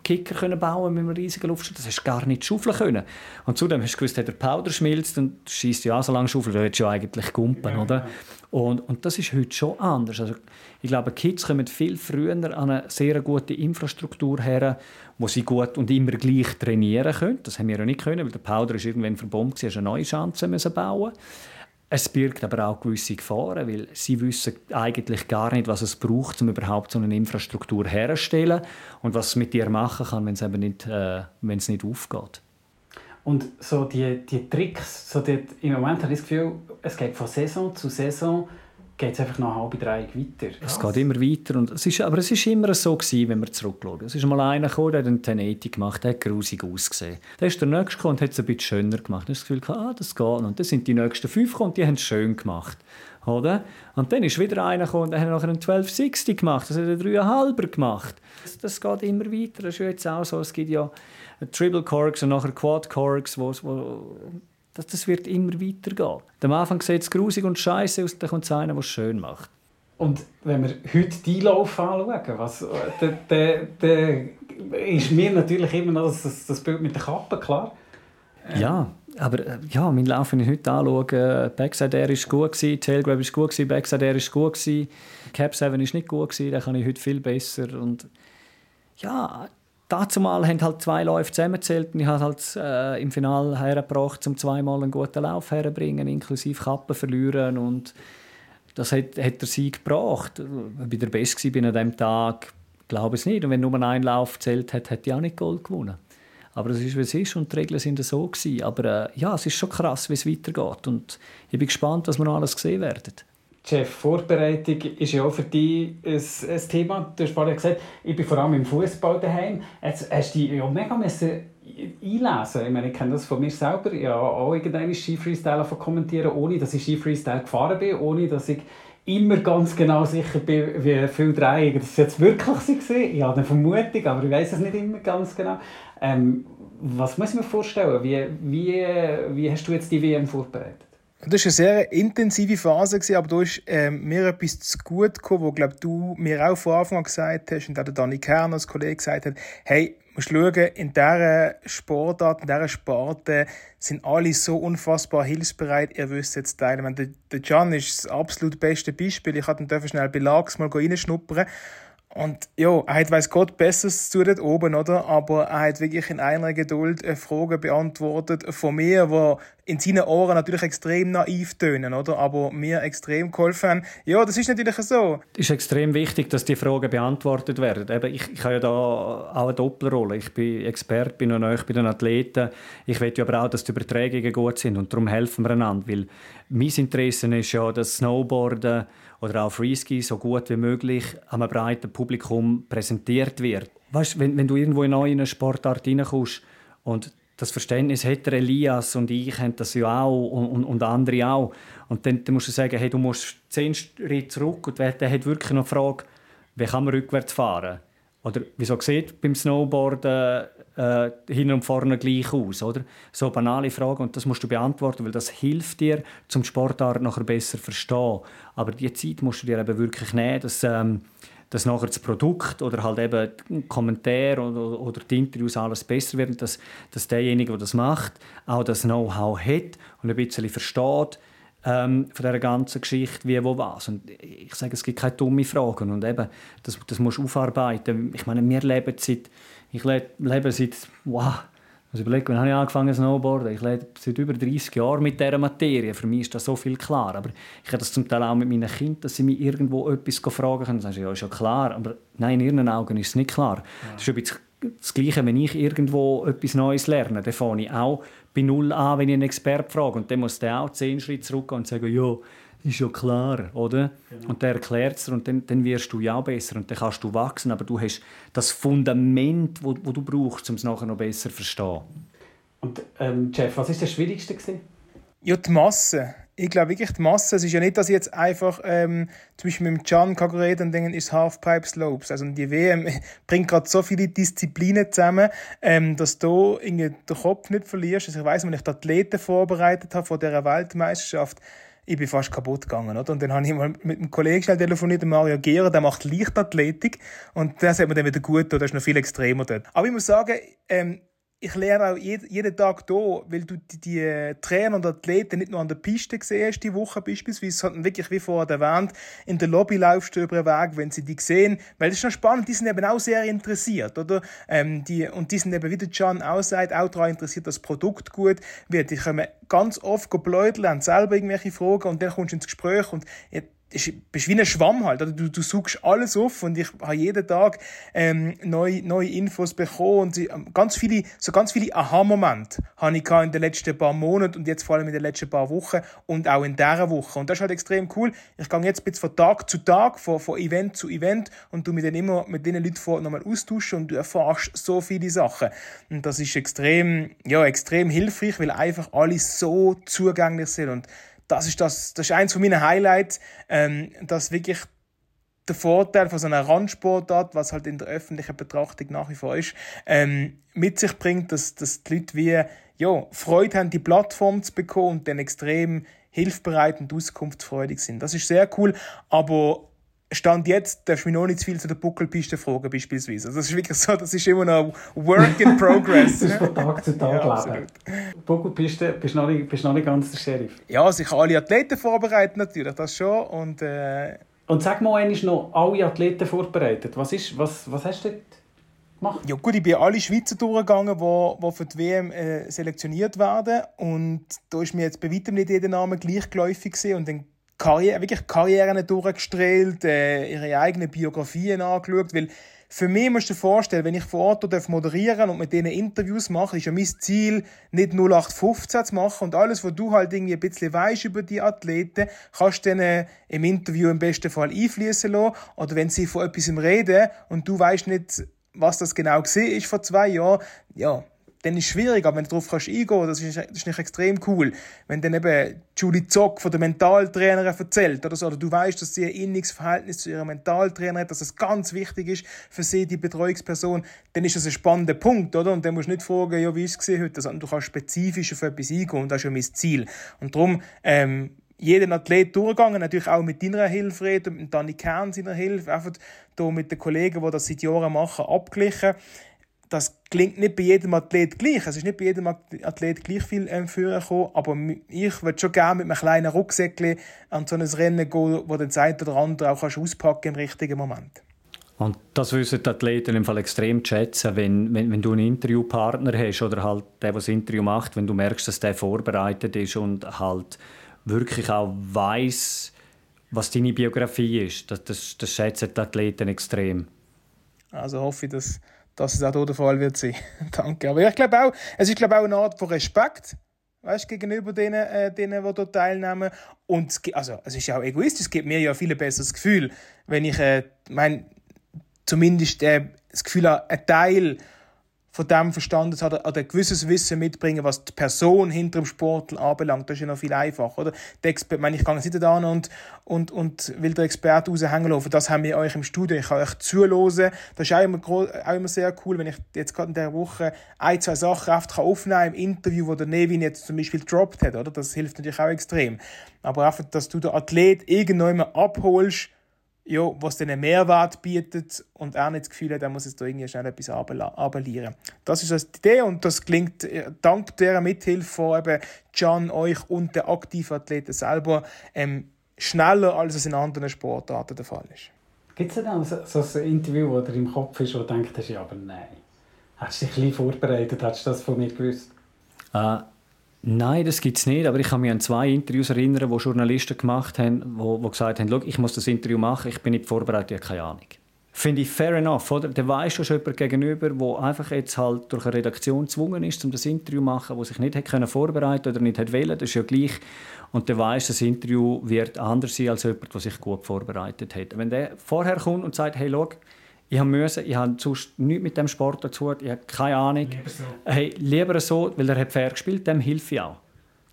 Kicker können bauen mit einem riesigen Luftschutz. Das hast du gar nicht schaufeln können. Und zudem hast du gewusst, der Powder schmilzt und schießt ja so lange schaufeln, du ja eigentlich gumpen, ja, oder? Und, und das ist heute schon anders. Also, ich glaube, Kids kommen viel früher an eine sehr gute Infrastruktur her, wo sie gut und immer gleich trainieren können. Das haben wir ja nicht können, weil der Powder ist irgendwann verbombt, sie eine neue Chance müssen bauen. Es birgt aber auch gewisse Gefahren, weil sie wissen eigentlich gar nicht, was es braucht, um überhaupt so eine Infrastruktur herzustellen und was es mit dir machen kann, wenn es eben nicht, äh, wenn es nicht aufgeht. Und so die, die Tricks, so die, im Moment habe ich das Gefühl, es geht von Saison zu Saison geht es einfach noch eine halbe weiter. Es geht immer weiter. Und es ist, aber es war immer so, gewesen, wenn wir zurückschauen. Es ist mal einer gekommen, der hat einen 1080 gemacht, der hat grusig ausgesehen. Dann ist der Nächste gekommen und hat es ein bisschen schöner gemacht. Dann hast das Gefühl, ah, das geht. Und dann sind die nächsten fünf gekommen und die haben es schön gemacht. Oder? Und dann ist wieder einer gekommen und der hat noch einen 1260 gemacht, das hat einen 3,5er gemacht. Das, das, geht immer weiter. Das ist jetzt auch so, es gibt ja Triple Corks und nachher Quad Corks, wo, wo das, das wird immer weitergehen. Am Anfang sieht es grusig und scheiße aus, dann kommt einer, der es schön macht. Und wenn wir heute die Lauf anschauen, was, dann, dann, dann ist mir natürlich immer noch das, das Bild mit der Kappe klar. Ja, aber äh, ja, mein Lauf, wenn ich heute anschaue, Backside Air war gut, Tailgrab war gut, Backside Air war gut, Cap 7 war nicht gut, den kann ich heute viel besser. Und ja, dazu mal haben halt zwei Läufe zusammengezählt und ich habe halt äh, im Finale hergebracht, um zweimal einen guten Lauf herzubringen, inklusive Kappen verlieren und das hat, hat der Sieg gebracht. Ich der Beste war an diesem Tag, glaube ich nicht. Und wenn nur ein Lauf zählt hat, hätte ich auch nicht Gold gewonnen. Aber es ist, wie es ist und die Regeln sind so gewesen. Aber äh, ja, es ist schon krass, wie es weitergeht und ich bin gespannt, was wir noch alles sehen werden. Chef, Vorbereitung ist ja auch für dich ein, ein Thema. Du hast vorhin gesagt, ich bin vor allem im Fußball daheim. Jetzt hast du dich ja mega einlesen Ich meine, ich kenne das von mir selber. Ich habe auch irgendeine Ski-Freestyle kommentieren, ohne dass ich Ski-Freestyle gefahren bin, ohne dass ich immer ganz genau sicher bin, wie viel Dreieck das jetzt wirklich war. Ich habe eine Vermutung, aber ich weiß es nicht immer ganz genau. Ähm, was muss ich mir vorstellen? Wie, wie, wie hast du jetzt die WM vorbereitet? Das war eine sehr intensive Phase, aber da ist äh, mir etwas zu gut gekommen, wo glaub, du mir auch von Anfang an gesagt hast und auch der Dani Kern als Kollege gesagt hat, hey, musst schauen, in dieser Sportart, in dieser Sparte sind alle so unfassbar hilfsbereit, ihr wisst jetzt teilen. Der, der Can ist das absolut beste Beispiel. Ich hatte schnell Belags mal reinschnuppern und ja, er hat, weiss Gott, Besseres zu dort oben, oder? Aber er hat wirklich in einer Geduld eine Frage beantwortet von mir, die in seinen Ohren natürlich extrem naiv tönen, oder? Aber mir extrem geholfen haben. Ja, das ist natürlich so. Es ist extrem wichtig, dass die Fragen beantwortet werden. Eben, ich, ich habe ja da auch eine Doppelrolle. Ich bin Experte, bin noch bei den Athleten. Ich will ja aber auch, dass die Übertragungen gut sind und darum helfen wir einander. Weil mein Interesse ist ja, dass Snowboarden oder auch Freeski so gut wie möglich einem breiten Publikum präsentiert wird. Weißt, wenn, wenn du irgendwo in eine Sportart reinkommst und das Verständnis hat der Elias und ich haben das ja auch und, und, und andere auch. Und dann, dann, musst du sagen, hey, du musst zehn Schritte zurück und der hat wirklich noch die Frage, wie kann man rückwärts fahren? Oder wieso sieht beim Snowboarden äh, hin und vorne gleich aus, oder? So banale Fragen und das musst du beantworten, weil das hilft dir, zum Sportart nachher besser verstehen. Aber die Zeit musst du dir eben wirklich nehmen, dass, ähm, dass nachher das Produkt oder halt eben ein Kommentar oder, oder die Interviews alles besser werden, dass, dass derjenige, der das macht, auch das Know-how hat und ein bisschen versteht, ähm, von dieser ganzen Geschichte, wie, wo, was. Und ich sage, es gibt keine dummen Fragen und eben, das, das musst du aufarbeiten. Ich meine, wir leben seit, ich lebe seit, wow, also überlege, wann habe ich angefangen Snowboarden? Ich lebe seit über 30 Jahren mit dieser Materie. Für mich ist das so viel klar. Aber ich habe das zum Teil auch mit meinen Kindern, dass sie mich irgendwo etwas fragen können. Dann sage ich, ja, ist ja klar. Aber nein, in ihren Augen ist es nicht klar. Ja. Das ist ein bisschen das Gleiche, wenn ich irgendwo etwas Neues lerne. Dann fange ich auch bei Null an, wenn ich einen Experten frage. Und dann muss der auch zehn Schritte zurückgehen und sagen, ja, ist ja klar, oder? Genau. Und der erklärt es und dann, dann wirst du ja besser und dann kannst du wachsen, aber du hast das Fundament, wo, wo du brauchst, um es nachher noch besser zu verstehen. Und ähm, Jeff, was ist das Schwierigste gewesen? Ja, die Masse. Ich glaube wirklich, die Masse. Es ist ja nicht, dass ich jetzt einfach ähm, zum Beispiel mit dem Can kann reden und denken, ist Halfpipe Slopes. Also die WM [LAUGHS] bringt gerade so viele Disziplinen zusammen, ähm, dass du irgendwie den Kopf nicht verlierst. Also ich weiß, wenn ich die Athleten vorbereitet habe vor dieser Weltmeisterschaft, ich bin fast kaputt gegangen. Oder? Und dann habe ich mal mit einem Kollegen schnell telefoniert, Mario Gera, der macht Leichtathletik. Und das hat mir dann wieder gut das ist noch viel extremer dort. Aber ich muss sagen, ähm, ich lerne auch jeden, jeden Tag hier, weil du die, die Trainer und Athleten nicht nur an der Piste siehst, die Woche beispielsweise, sondern wirklich, wie vorher erwähnt, in der Lobby laufst du über den Weg, wenn sie die sehen, weil das ist noch spannend, die sind eben auch sehr interessiert, oder? Ähm, die, und die sind eben, wie der Can auch sagt, auch daran interessiert, das Produkt gut wird. Die kommen ganz oft bläudeln, haben selber irgendwelche Fragen und dann kommst du ins Gespräch und bist wie ein Schwamm halt. Du, du suchst alles auf und ich habe jeden Tag ähm, neue, neue Infos bekommen und ähm, ganz viele, so ganz viele Aha-Momente habe ich in den letzten paar Monaten und jetzt vor allem in den letzten paar Wochen und auch in dieser Woche. Und das ist halt extrem cool. Ich gehe jetzt bis von Tag zu Tag, von, von Event zu Event und du mit dann immer mit den Leuten nochmal austauschen und du erfährst so viele Sachen. Und das ist extrem, ja, extrem hilfreich, weil einfach alles so zugänglich sind und das ist, das, das ist eins von meinen Highlights, ähm, dass wirklich der Vorteil von so einer Randsportart, was halt in der öffentlichen Betrachtung nach wie vor ist, ähm, mit sich bringt, dass, dass die Leute wie, ja, Freude haben, die Plattform zu bekommen und dann extrem hilfbereit und auskunftsfreudig sind. Das ist sehr cool, aber Stand jetzt darfst du mich noch nicht zu viel zu der Buckelpiste fragen, beispielsweise. Also das ist wirklich so, das ist immer noch Work in Progress. das ist von Tag zu Tag ja, leben. Buckelpiste, bist du noch, nicht, bist noch nicht ganz der Sheriff. Ja, sich also alle Athleten vorbereiten natürlich, das schon. Und, äh... und sag mal, ist noch alle Athleten vorbereitet. Was, ist, was, was hast du dort gemacht? Ja gut, ich bin alle Schweizer durchgegangen, die, die für die WM äh, selektioniert werden. Und da ist mir jetzt bei weitem nicht jeder Name gleichgeläufig gewesen. Und dann Karriere, wirklich Karrieren durchgestrahlt, äh, ihre eigenen Biografien angeschaut, weil für mich musst du dir vorstellen, wenn ich vor Ort moderieren und mit denen Interviews mache, ist ja mein Ziel, nicht 0815 zu machen und alles, was du halt irgendwie ein bisschen weißt über die Athleten, kannst du denen im Interview im besten Fall einfließen lassen. Oder wenn sie von etwas reden und du weißt nicht, was das genau ist vor zwei Jahren, ja, dann ist es schwierig, aber wenn du darauf kannst eingehen das ist, das ist nicht extrem cool. Wenn dann eben Julie Zock von der Mentaltrainerin erzählt oder so, oder du weißt, dass sie ein inniges Verhältnis zu ihrer Mentaltrainerin hat, dass es ganz wichtig ist für sie, die Betreuungsperson, dann ist das ein spannender Punkt, oder? Und dann musst du nicht fragen, ja, wie ist es heute, sondern du kannst spezifisch auf etwas eingehen und das ist ja mein Ziel. Und darum, ähm, jeden Athlet durchgegangen, natürlich auch mit deiner Hilfe reden, mit Danny Kern seiner Hilfe, einfach hier mit den Kollegen, die das seit Jahren machen, abgeglichen das klingt nicht bei jedem Athlet gleich. Es ist nicht bei jedem Athlet gleich viel ähm, Führer gekommen, aber ich würde schon gerne mit einem kleinen Rucksäckchen an so ein Rennen gehen, wo den Zeit oder andere auch kannst auspacken im richtigen Moment. Und das wissen die Athleten im Fall extrem schätzen, wenn, wenn, wenn du einen Interviewpartner hast oder halt der, der das Interview macht, wenn du merkst, dass der vorbereitet ist und halt wirklich auch weiß, was deine Biografie ist. Das, das, das schätzen die Athleten extrem. Also hoffe ich, dass dass es auch hier der Fall wird sein. [LAUGHS] Danke. Aber ich glaube auch, es ist glaube auch eine Art von Respekt, weißt, gegenüber denen, äh, denen, die dort teilnehmen. Und es, gibt, also, es ist auch egoistisch, es gibt mir ja viel besseres Gefühl, wenn ich, äh, mein, zumindest äh, das Gefühl habe, ein Teil von dem Verstandes hat oder ein gewisses Wissen mitbringen, was die Person hinter dem Sportler anbelangt. Das ist ja noch viel einfacher, oder? Der Experte, ich meine, ich gehe nicht da und, und, und will der Experte raushängen lassen. Das haben wir euch im Studio. Ich kann euch zuhören. Das ist auch immer, auch immer sehr cool, wenn ich jetzt gerade in dieser Woche ein, zwei Sachen oft aufnehmen kann im Interview, wo der Nevin jetzt zum Beispiel droppt hat, oder? Das hilft natürlich auch extrem. Aber einfach, dass du den Athlet irgendwann abholst, ja, was einen Mehrwert bietet und er nicht das Gefühl hat, er muss jetzt da irgendwie schnell etwas abelieren. Das ist also die Idee und das klingt äh, dank der Mithilfe von eben Can, euch und den aktiven Athleten selber ähm, schneller, als es in anderen Sportarten der Fall ist. Gibt es denn so, so ein Interview, wo dir im Kopf ist, wo du denkst, ja, aber nein. Hast du dich ein bisschen vorbereitet? Hast du das von mir gewusst? Äh, Nein, das gibt es nicht. Aber ich kann mich an zwei Interviews erinnern, wo Journalisten gemacht haben, wo, wo gesagt haben, ich muss das Interview machen, ich bin nicht vorbereitet, ich habe keine Ahnung. Finde ich fair enough, oder? Da weisst du schon jemand gegenüber, der einfach jetzt halt durch eine Redaktion gezwungen ist, um das Interview zu machen, wo sich nicht hätte vorbereiten oder nicht hätte wollen, das ist ja gleich. Und der weiß, das Interview wird anders sein als jemand, der sich gut vorbereitet hat. Wenn der vorher kommt und sagt, hey, schau, ich habe müssen, ich habe sonst nichts mit dem Sport dazu, ich habe keine Ahnung. Lieber so. Hey, lieber so, weil er hat fair gespielt, dem hilfe ich auch.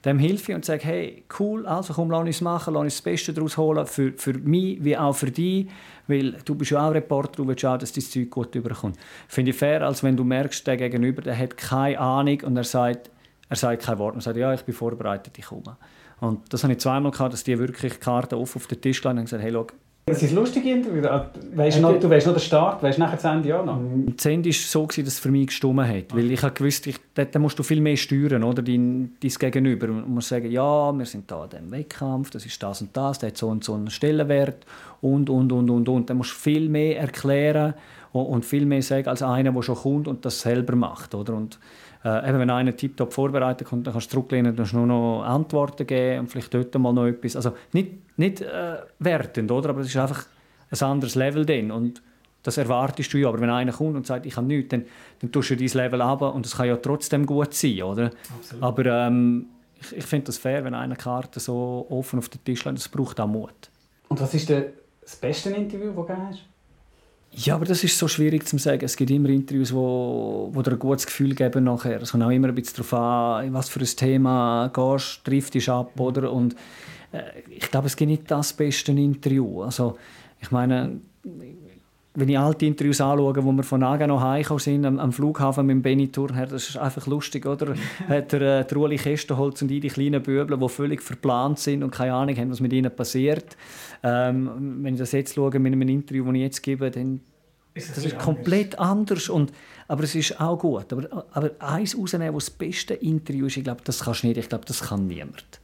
Dem hilfe ich und sage, hey, cool, also komm, lass uns machen, lass uns das Beste daraus holen, für, für mich wie auch für dich, weil du bist ja auch Reporter, du willst auch, dass dein Zeug gut überkommt. Finde ich fair, als wenn du merkst, der Gegenüber, der hat keine Ahnung und er sagt, er sagt kein Wort und sagt, ja, ich bin vorbereitet, ich komme. Und das habe ich zweimal gehabt, dass die wirklich Karten auf, auf den Tisch legen und gesagt, hey, schau, es ist lustig Interview. Ah, weißt noch, du weißt noch den Start, weißt nachher das Ende auch noch? Das Ende war so, dass es für mich gestimmt hat. Weil ich gewusst, ich, da musst du viel mehr steuern, oder? Dein, dein Gegenüber. Man muss sagen, ja, wir sind da in diesem Wettkampf, das ist das und das, der hat so und so einen Stellenwert und, und, und, und, und. Dann musst du viel mehr erklären und, und viel mehr sagen als einer, der schon kommt und das selber macht, oder? Und, äh, eben, wenn einer tiptop vorbereitet kommt, dann kannst du zurücklehnen, dann nur noch Antworten geben und vielleicht dort mal noch etwas. Also nicht, nicht äh, wertend, oder? aber es ist einfach ein anderes Level drin und das erwartest du ja. Aber wenn einer kommt und sagt, ich habe nichts, dann, dann tust du dein Level ab und das kann ja trotzdem gut sein, oder? Absolut. Aber ähm, ich, ich finde das fair, wenn einer Karte so offen auf den Tisch legt, das braucht auch Mut. Und was ist das beste Interview, das du hast? Ja, aber das ist so schwierig zu sagen. Es gibt immer Interviews, wo, wo dir ein gutes Gefühl geben nachher. Es kommt auch immer ein bisschen darauf an, was für ein Thema gehst, trifft dich ab, oder? Und ich glaube, es gibt nicht das beste Interview. Also, ich meine, wenn ich alte Interviews anschaue, wo wir von Nagano heimgekommen sind, am, am, Flughafen mit dem Benny Turner, das ist einfach lustig, oder? [LAUGHS] Hat der, äh, der Uli Kestenholz und ich, die kleinen Böbel, die völlig verplant sind und keine Ahnung haben, was mit ihnen passiert. Ähm, wenn ich das jetzt schaue mit einem Interview, das ich jetzt gebe, dann ist das, das ist komplett anders. Und, aber es ist auch gut. Aber, aber eins rausnehmen, was das beste Interview ist, ich glaube, das kannst du nicht. Ich glaube, das kann niemand.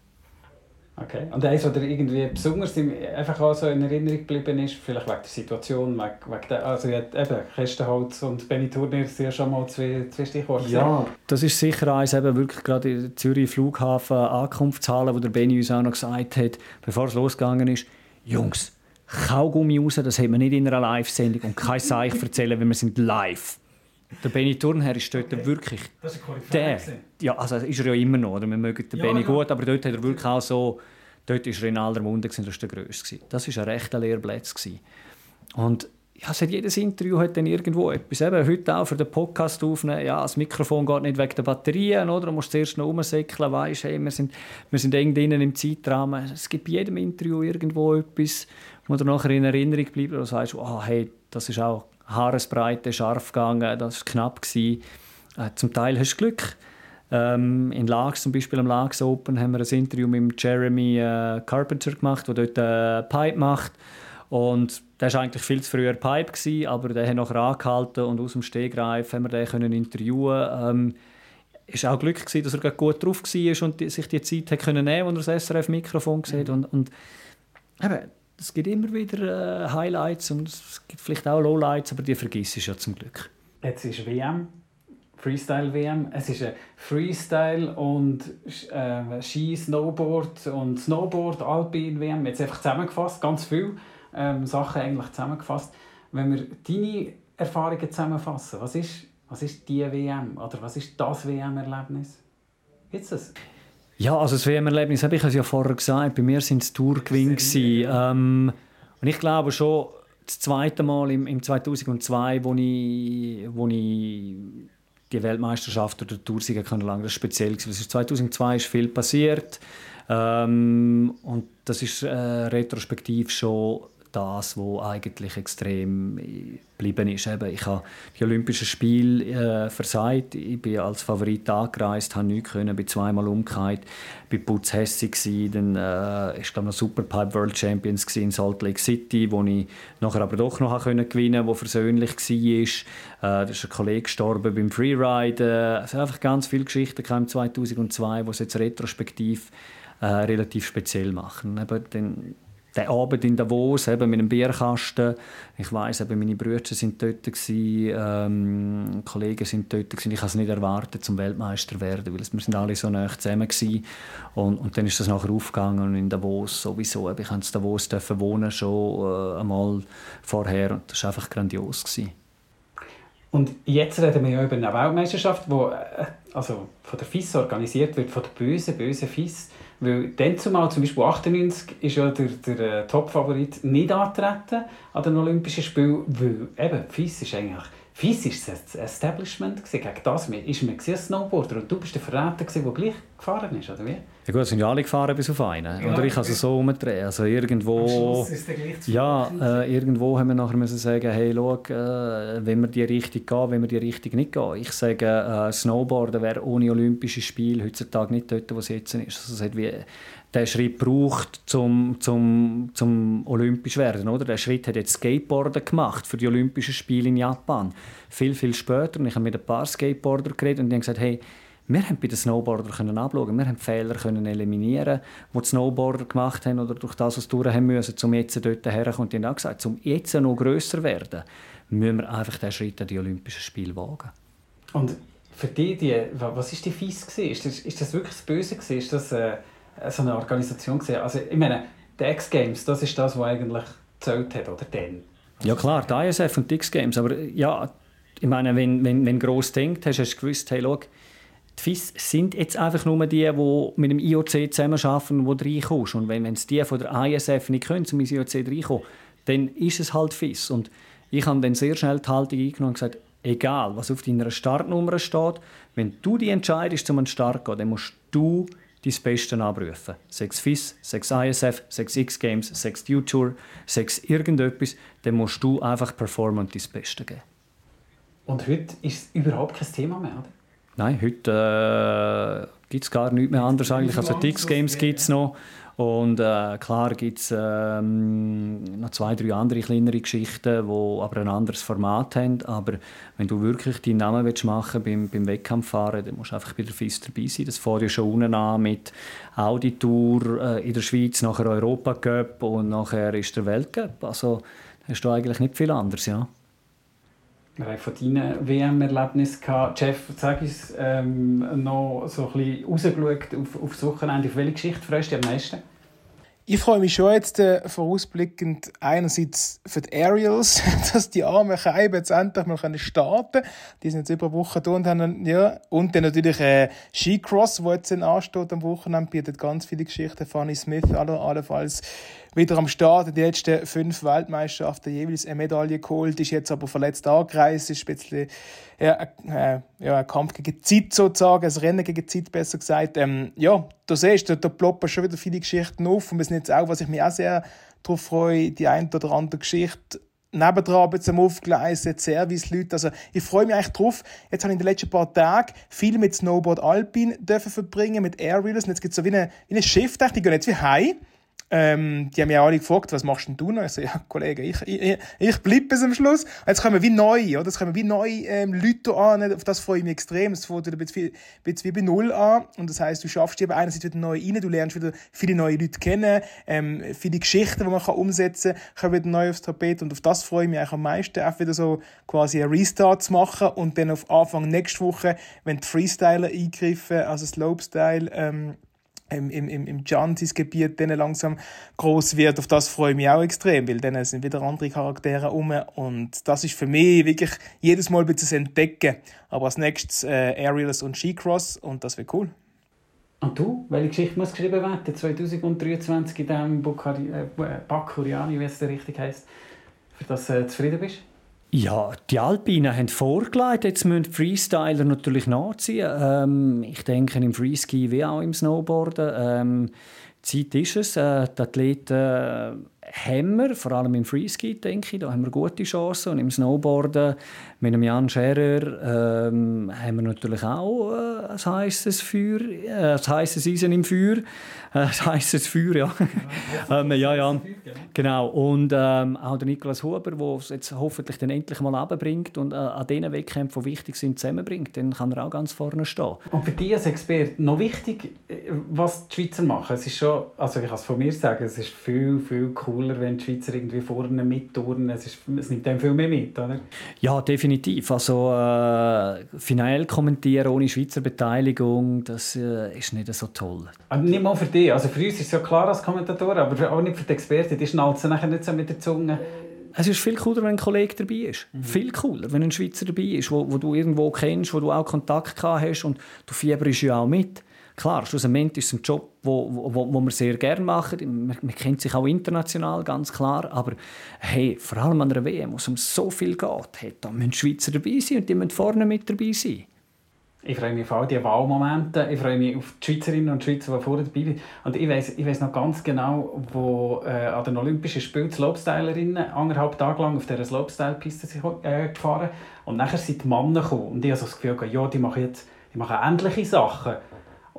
Okay. Und eins, was dir irgendwie besonders einfach auch so in Erinnerung geblieben ist, vielleicht wegen der Situation, wegen der, also eben Kästenholz und Benny Turner sind ja schon mal zwei, zwei Stichworte. Ja, das ist sicher eins, eben wirklich gerade in Zürich Flughafen Ankunftshalle, wo der Benny uns auch noch gesagt hat, bevor es losgegangen ist, Jungs, Kaugummi raus, das hat man nicht in einer Live-Sendung und kein Seich erzählen, wenn wir sind live. Der Benny Turnherr ist dort okay. wirklich das ist der. Ja, also ist er ja immer noch. Oder? Wir mögen den ja, Benny ja. gut, aber dort hat er wirklich auch so. Dort war er in aller Munde, das war der Grösste. Das war ein rechter Lehrplatz. Und ja, hat jedes Interview hat dann irgendwo etwas. Eben, heute auch für den Podcast aufnehmen, ja, das Mikrofon geht nicht wegen der Batterien, oder? Du musst zuerst noch rumsäckeln, weißt, hey, wir sind, wir sind eng drinnen im Zeitrahmen. Es gibt bei jedem Interview irgendwo etwas, wo dir nachher in Erinnerung bleibt, du sagst, oh, hey, das ist auch Haaresbreite, scharf gegangen, das war knapp. Gewesen. Äh, zum Teil hast du Glück. Ähm, in Lags, zum Beispiel am Lags Open, haben wir ein Interview mit Jeremy äh, Carpenter gemacht, der dort äh, Pipe macht. Und der war eigentlich viel zu früher Pipe, gewesen, aber der hat noch angehalten und aus dem Stegreif haben wir den können interviewen ähm, es war auch Glück, gewesen, dass er gut drauf war und sich die Zeit hat können nehmen konnte, als er das SRF-Mikrofon sieht. Mhm. Und, und eben, es gibt immer wieder äh, Highlights und es gibt vielleicht auch Lowlights, aber die vergisst du ja zum Glück. Jetzt ist WM, Freestyle-WM. Es ist ein Freestyle und äh, Ski, Snowboard und Snowboard, Alpin-WM. Jetzt einfach zusammengefasst, ganz viele ähm, Sachen eigentlich zusammengefasst. Wenn wir deine Erfahrungen zusammenfassen, was ist, was ist die WM oder was ist das WM-Erlebnis? Gibt es ja, also das WM-Erlebnis habe ich es ja vorher gesagt. Bei mir sind es Tourgewinn. Ähm, und ich glaube schon, das zweite Mal im, im 2002, wo ich, wo ich die Weltmeisterschaft oder Toursieger kann lang, das war speziell. 2002 ist viel passiert. Ähm, und das ist äh, retrospektiv schon das, was eigentlich extrem geblieben ist. Eben, ich habe die Olympischen Spiele äh, versagt. Ich bin als Favorit angereist, habe nichts können, bin zweimal umgekehrt, bin Putz hässig Dann äh, ich glaube noch Superpipe World Champions in Salt Lake City, wo ich nachher aber doch noch gewinnen, wo versöhnlich war. Äh, da ist ein Kollege gestorben beim Freeride. Es sind einfach ganz viele Geschichten im 2002, die es jetzt retrospektiv äh, relativ speziell machen. Eben, dann, der Abend in Davos eben mit einem Bierkasten. Ich weiß, meine Brüder sind dort gewesen, ähm, Kollegen sind dort gewesen. Ich habe es nicht erwartet, zum Weltmeister zu werden, weil wir sind alle so nah zusammen gewesen. Und, und dann ist das nachher aufgegangen und in Davos sowieso. Ich in Davos dürfen wohnen schon äh, einmal vorher und das war einfach grandios gewesen. Und jetzt reden wir ja über eine Weltmeisterschaft, die äh, also von der FIS organisiert wird, von der bösen, bösen FIS. Weil dann zumal, zum Beispiel 98, ist ja der, der äh, Top-Favorit nicht antreten an den Olympischen Spielen, weil eben FIS ist eigentlich FIS ist das Establishment gegen das ist man Snowboarder und du bist der Verräter der gleich gefahren ist, oder wie? Ja gut, sind ja alle gefahren bis auf einen. Ja, oder ich kann es so umdrehen. Also irgendwo, ja, äh, irgendwo haben wir nachher müssen sagen, hey, schau, äh, wenn wir die Richtung gehen, wenn wir die Richtung nicht gehen. Ich sage, äh, Snowboarden wäre ohne Olympische Spiele heutzutage nicht dort, wo es jetzt ist. Also es hat wie den Schritt braucht, zum, zum, zum olympisch werden. Oder? Der Schritt hat jetzt Skateboarden gemacht für die Olympischen Spiele in Japan. Viel, viel später. Und ich habe mit ein paar Skateboarder geredet und die haben gesagt, hey, wir haben bei den Snowboardern können abschauen, wir haben Fehler können eliminieren, die die Snowboarder gemacht haben oder durch das, was sie durch haben müssen, um jetzt dort herzukommen. Und die haben auch gesagt, um jetzt noch grösser zu werden, müssen wir einfach den Schritt an die Olympischen Spiele wagen. Und für dich, die, was war die Fies? Ist das, ist das wirklich das Böse? Ist das... Äh so eine Organisation. Also ich meine, die X-Games, das ist das, was eigentlich gezählt hat, oder denn? Ja klar, die ISF und die X-Games, aber ja, ich meine, wenn, wenn, wenn du gross denkst, hast, hast du gewusst, hey, schau, die FIS sind jetzt einfach nur die, die mit dem IOC zusammenarbeiten die reinkommst. Und wenn es die von der ISF nicht können, zum IOC reinkommen, dann ist es halt FIS. Und ich habe dann sehr schnell die Haltung eingenommen und gesagt, egal, was auf deiner Startnummer steht, wenn du die entscheidest, um den Start zu gehen, dann musst du dein Beste abrufen. Sechs FIS, sechs ISF, sechs X-Games, sechs U-Tour, sechs irgendetwas, dann musst du einfach performen und dein Beste geben. Und heute ist es überhaupt kein Thema mehr, oder? Nein, heute äh, gibt es gar nichts mehr anderes eigentlich. Also die X-Games gibt es noch. Und äh, klar gibt es ähm, noch zwei, drei andere kleinere Geschichten, die aber ein anderes Format haben. Aber wenn du wirklich deinen Namen willst machen beim, beim Wettkampffahren, dann musst du einfach bei der FIS dabei sein. Das fährt ja schon unten an mit Audi-Tour äh, in der Schweiz, nachher Europa-Cup und nachher ist der Weltcup. Also hast du eigentlich nicht viel anderes, ja. Wir haben von deinen WM-Erlebnissen gehabt. Jeff, sag uns ähm, noch so ein bisschen rausgeschaut auf, auf das Wochenende. Auf welche Geschichte freust du dich am meisten? Ich freue mich schon jetzt äh, vorausblickend einerseits für die Aerials, [LAUGHS] dass die armen Scheiben jetzt endlich mal starten können. Die sind jetzt über eine Woche da und haben, ja, und dann natürlich äh, Skicross, wo jetzt ansteht am Wochenende, bietet ganz viele Geschichten. Fanny Smith, aller, allenfalls wieder am Start, die letzten fünf Weltmeisterschaften jeweils eine Medaille geholt, ist jetzt aber verletzt angereist, ist ein bisschen ja, äh, ja, ein Kampf gegen Zeit sozusagen, ein Rennen gegen Zeit besser gesagt. Ähm, ja, du siehst, da, da ploppen schon wieder viele Geschichten auf und wir sind jetzt auch, was ich mich auch sehr darauf freue, die eine oder andere Geschichte nebendran zum Aufgleisen, Service-Leute. Also, ich freue mich eigentlich drauf. Jetzt habe ich in den letzten paar Tagen viel mit Snowboard Alpine verbringen, mit Airwheelers. Und jetzt gibt es so wie eine, wie eine die gehen jetzt wie heim. Ähm, die haben mich alle gefragt, was machst denn du noch? Ich so, ja, Kollege, ich, ich, ich bleibe bis am Schluss. Und jetzt kommen wie neu, oder? Jetzt kommen wie neu ähm, Leute an. Auf das freue ich mich extrem. Es fängt ein bisschen, wie bei Null an. Und das heisst, du schaffst eben einerseits wieder neu rein, du lernst wieder viele neue Leute kennen, ähm, viele Geschichten, die man kann umsetzen kann, kommen wieder neu aufs Tapet. Und auf das freue ich mich eigentlich am meisten, auch wieder so quasi einen Restart zu machen und dann auf Anfang nächste Woche, wenn die Freestyler eingreifen, also Slopestyle, ähm, im, im, im, im Jantis-Gebiet dann langsam groß wird. Auf das freue ich mich auch extrem, weil dann sind wieder andere Charaktere um und das ist für mich wirklich jedes Mal ein bisschen entdecken. Aber als nächstes äh, Aerials und Skicross und das wird cool. Und du? Welche Geschichte muss geschrieben werden 2023 in diesem Bakuriani, äh, wie es richtig heisst, für das äh, zufrieden bist? Ja, die Alpinen haben vorgelegt, jetzt müssen die Freestyler natürlich nachziehen. Ähm, ich denke im Freeski wie auch im Snowboarden. Ähm, Zeit ist es. Äh, die Athleten haben wir, vor allem im Freeski, denke ich, da haben wir gute Chancen. Und im Snowboarden mit dem Jan Scherer ähm, haben wir natürlich auch äh, ein heißes Feuer, äh, ein Eisen im Feuer. Äh, ein heißes Feuer, ja. ähm, ja, ja. Genau. Und ähm, auch der Nikolaus Huber, der es jetzt hoffentlich dann endlich mal runterbringt und äh, an diesen Wettkämpfen, die wichtig sind, zusammenbringt, dann kann er auch ganz vorne stehen. Und für dich als Experte noch wichtig, äh, was die Schweizer machen. Es ist schon, also ich kann es von mir sagen, es ist viel, viel cooler, wenn die Schweizer irgendwie vorne mitturnen. Es, ist, es nimmt dann viel mehr mit, oder? Ja, definitiv. Also äh, final kommentieren ohne Schweizer Beteiligung, das äh, ist nicht so toll. Aber nicht mal für dich. Also für uns ist es ja klar als Kommentator, aber auch nicht für die Experten. Die schnalzen nachher nicht so mit der Zunge. Es ist viel cooler, wenn ein Kollege dabei ist. Mhm. Viel cooler, wenn ein Schweizer dabei ist, wo, wo du irgendwo kennst, wo du auch Kontakt gehabt hast und du fieberst ja auch mit. Klar, schlussendlich ist es ein Job, wo, wo, wo wir sehr gerne machen. Man, man, kennt sich auch international, ganz klar. Aber hey, vor allem an einer WM, wo es um so viel geht, hey, da müssen Schweizer dabei sein und die müssen vorne mit dabei sein. Ich freue mich auf all diese Wahlmomente. Ich freue mich auf die Schweizerinnen und Schweizer, die vorne dabei sind. Und ich weiß, ich weiß noch ganz genau, wo äh, an den Olympischen Spielen die Slopestylerinnen anderthalb Tage lang auf dieser Slopestyle-Piste äh, gefahren Und nachher sind die Männer gekommen. Und ich habe so das Gefühl, ja, die machen jetzt die machen ähnliche Sachen.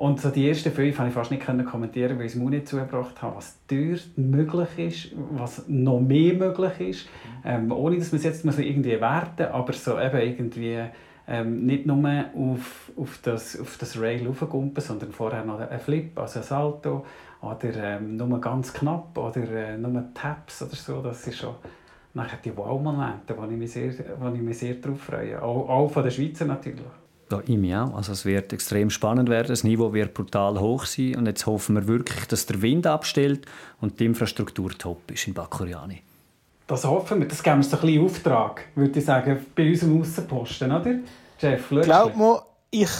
Und so die ersten fünf konnte ich fast nicht kommentieren, weil ich es mir nicht zugebracht habe, was dort möglich ist, was noch mehr möglich ist. Ähm, ohne dass man es jetzt irgendwie werten aber so eben irgendwie ähm, nicht nur auf, auf, das, auf das Rail raufgumpen, sondern vorher noch ein Flip, also ein Salto oder ähm, nur ganz knapp oder äh, nur Taps oder so. Das ist schon nachher die Wow-Momente, wo ich mich sehr, wo ich mich sehr darauf freue. Auch, auch von den Schweizer natürlich. Ja, ich mich auch. Also es wird extrem spannend werden. Das Niveau wird brutal hoch sein. Und jetzt hoffen wir wirklich, dass der Wind abstellt und die Infrastruktur top ist in Bakuriani. Das hoffen wir. Das geben wir uns ein bisschen Auftrag, würde ich sagen, bei unserem Außenposten, oder? Jeff, Glaub mir, ich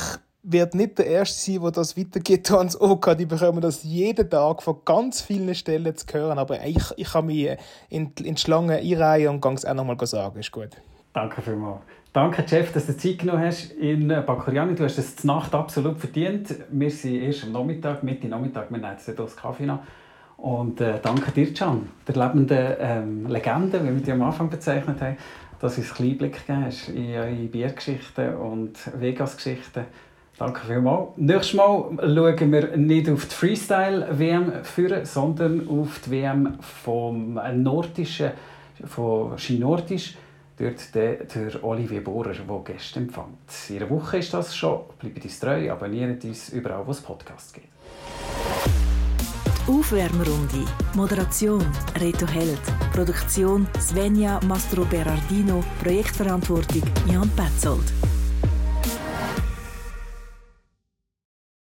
werde nicht der Erste sein, der das weitergeht ans OK. Die bekommen das jeden Tag von ganz vielen Stellen zu hören. Aber ich, ich kann mich in, in die Schlange einreihen und es auch noch mal sagen. Ist gut. Danke vielmals. Danke, Jeff, dass du Zeit genommen hast in Bakuriani. Du hast es zur Nacht absolut verdient. Wir sind erst am Nachmittag, Mitte Nachmittag, wir nehmen jetzt das Kaffee noch. Und äh, danke dir, Can, der lebenden ähm, Legende, wie wir die am Anfang bezeichnet haben, dass du uns einen Einblick gegeben hast in eure Biergeschichten und Vegas-Geschichten. Danke vielmals. Nächstes Mal schauen wir nicht auf die Freestyle-WM führen, sondern auf die WM vom Nordischen, von Skinordisch. Dort der, Olivier Bohrer, der Gäste empfängt. In einer Woche ist das schon. Bleibt uns treu, abonniert uns überall, wo es Podcasts gibt. Aufwärmrunde. Moderation Reto Held. Produktion Svenja Mastro Berardino. Projektverantwortung Jan Petzold.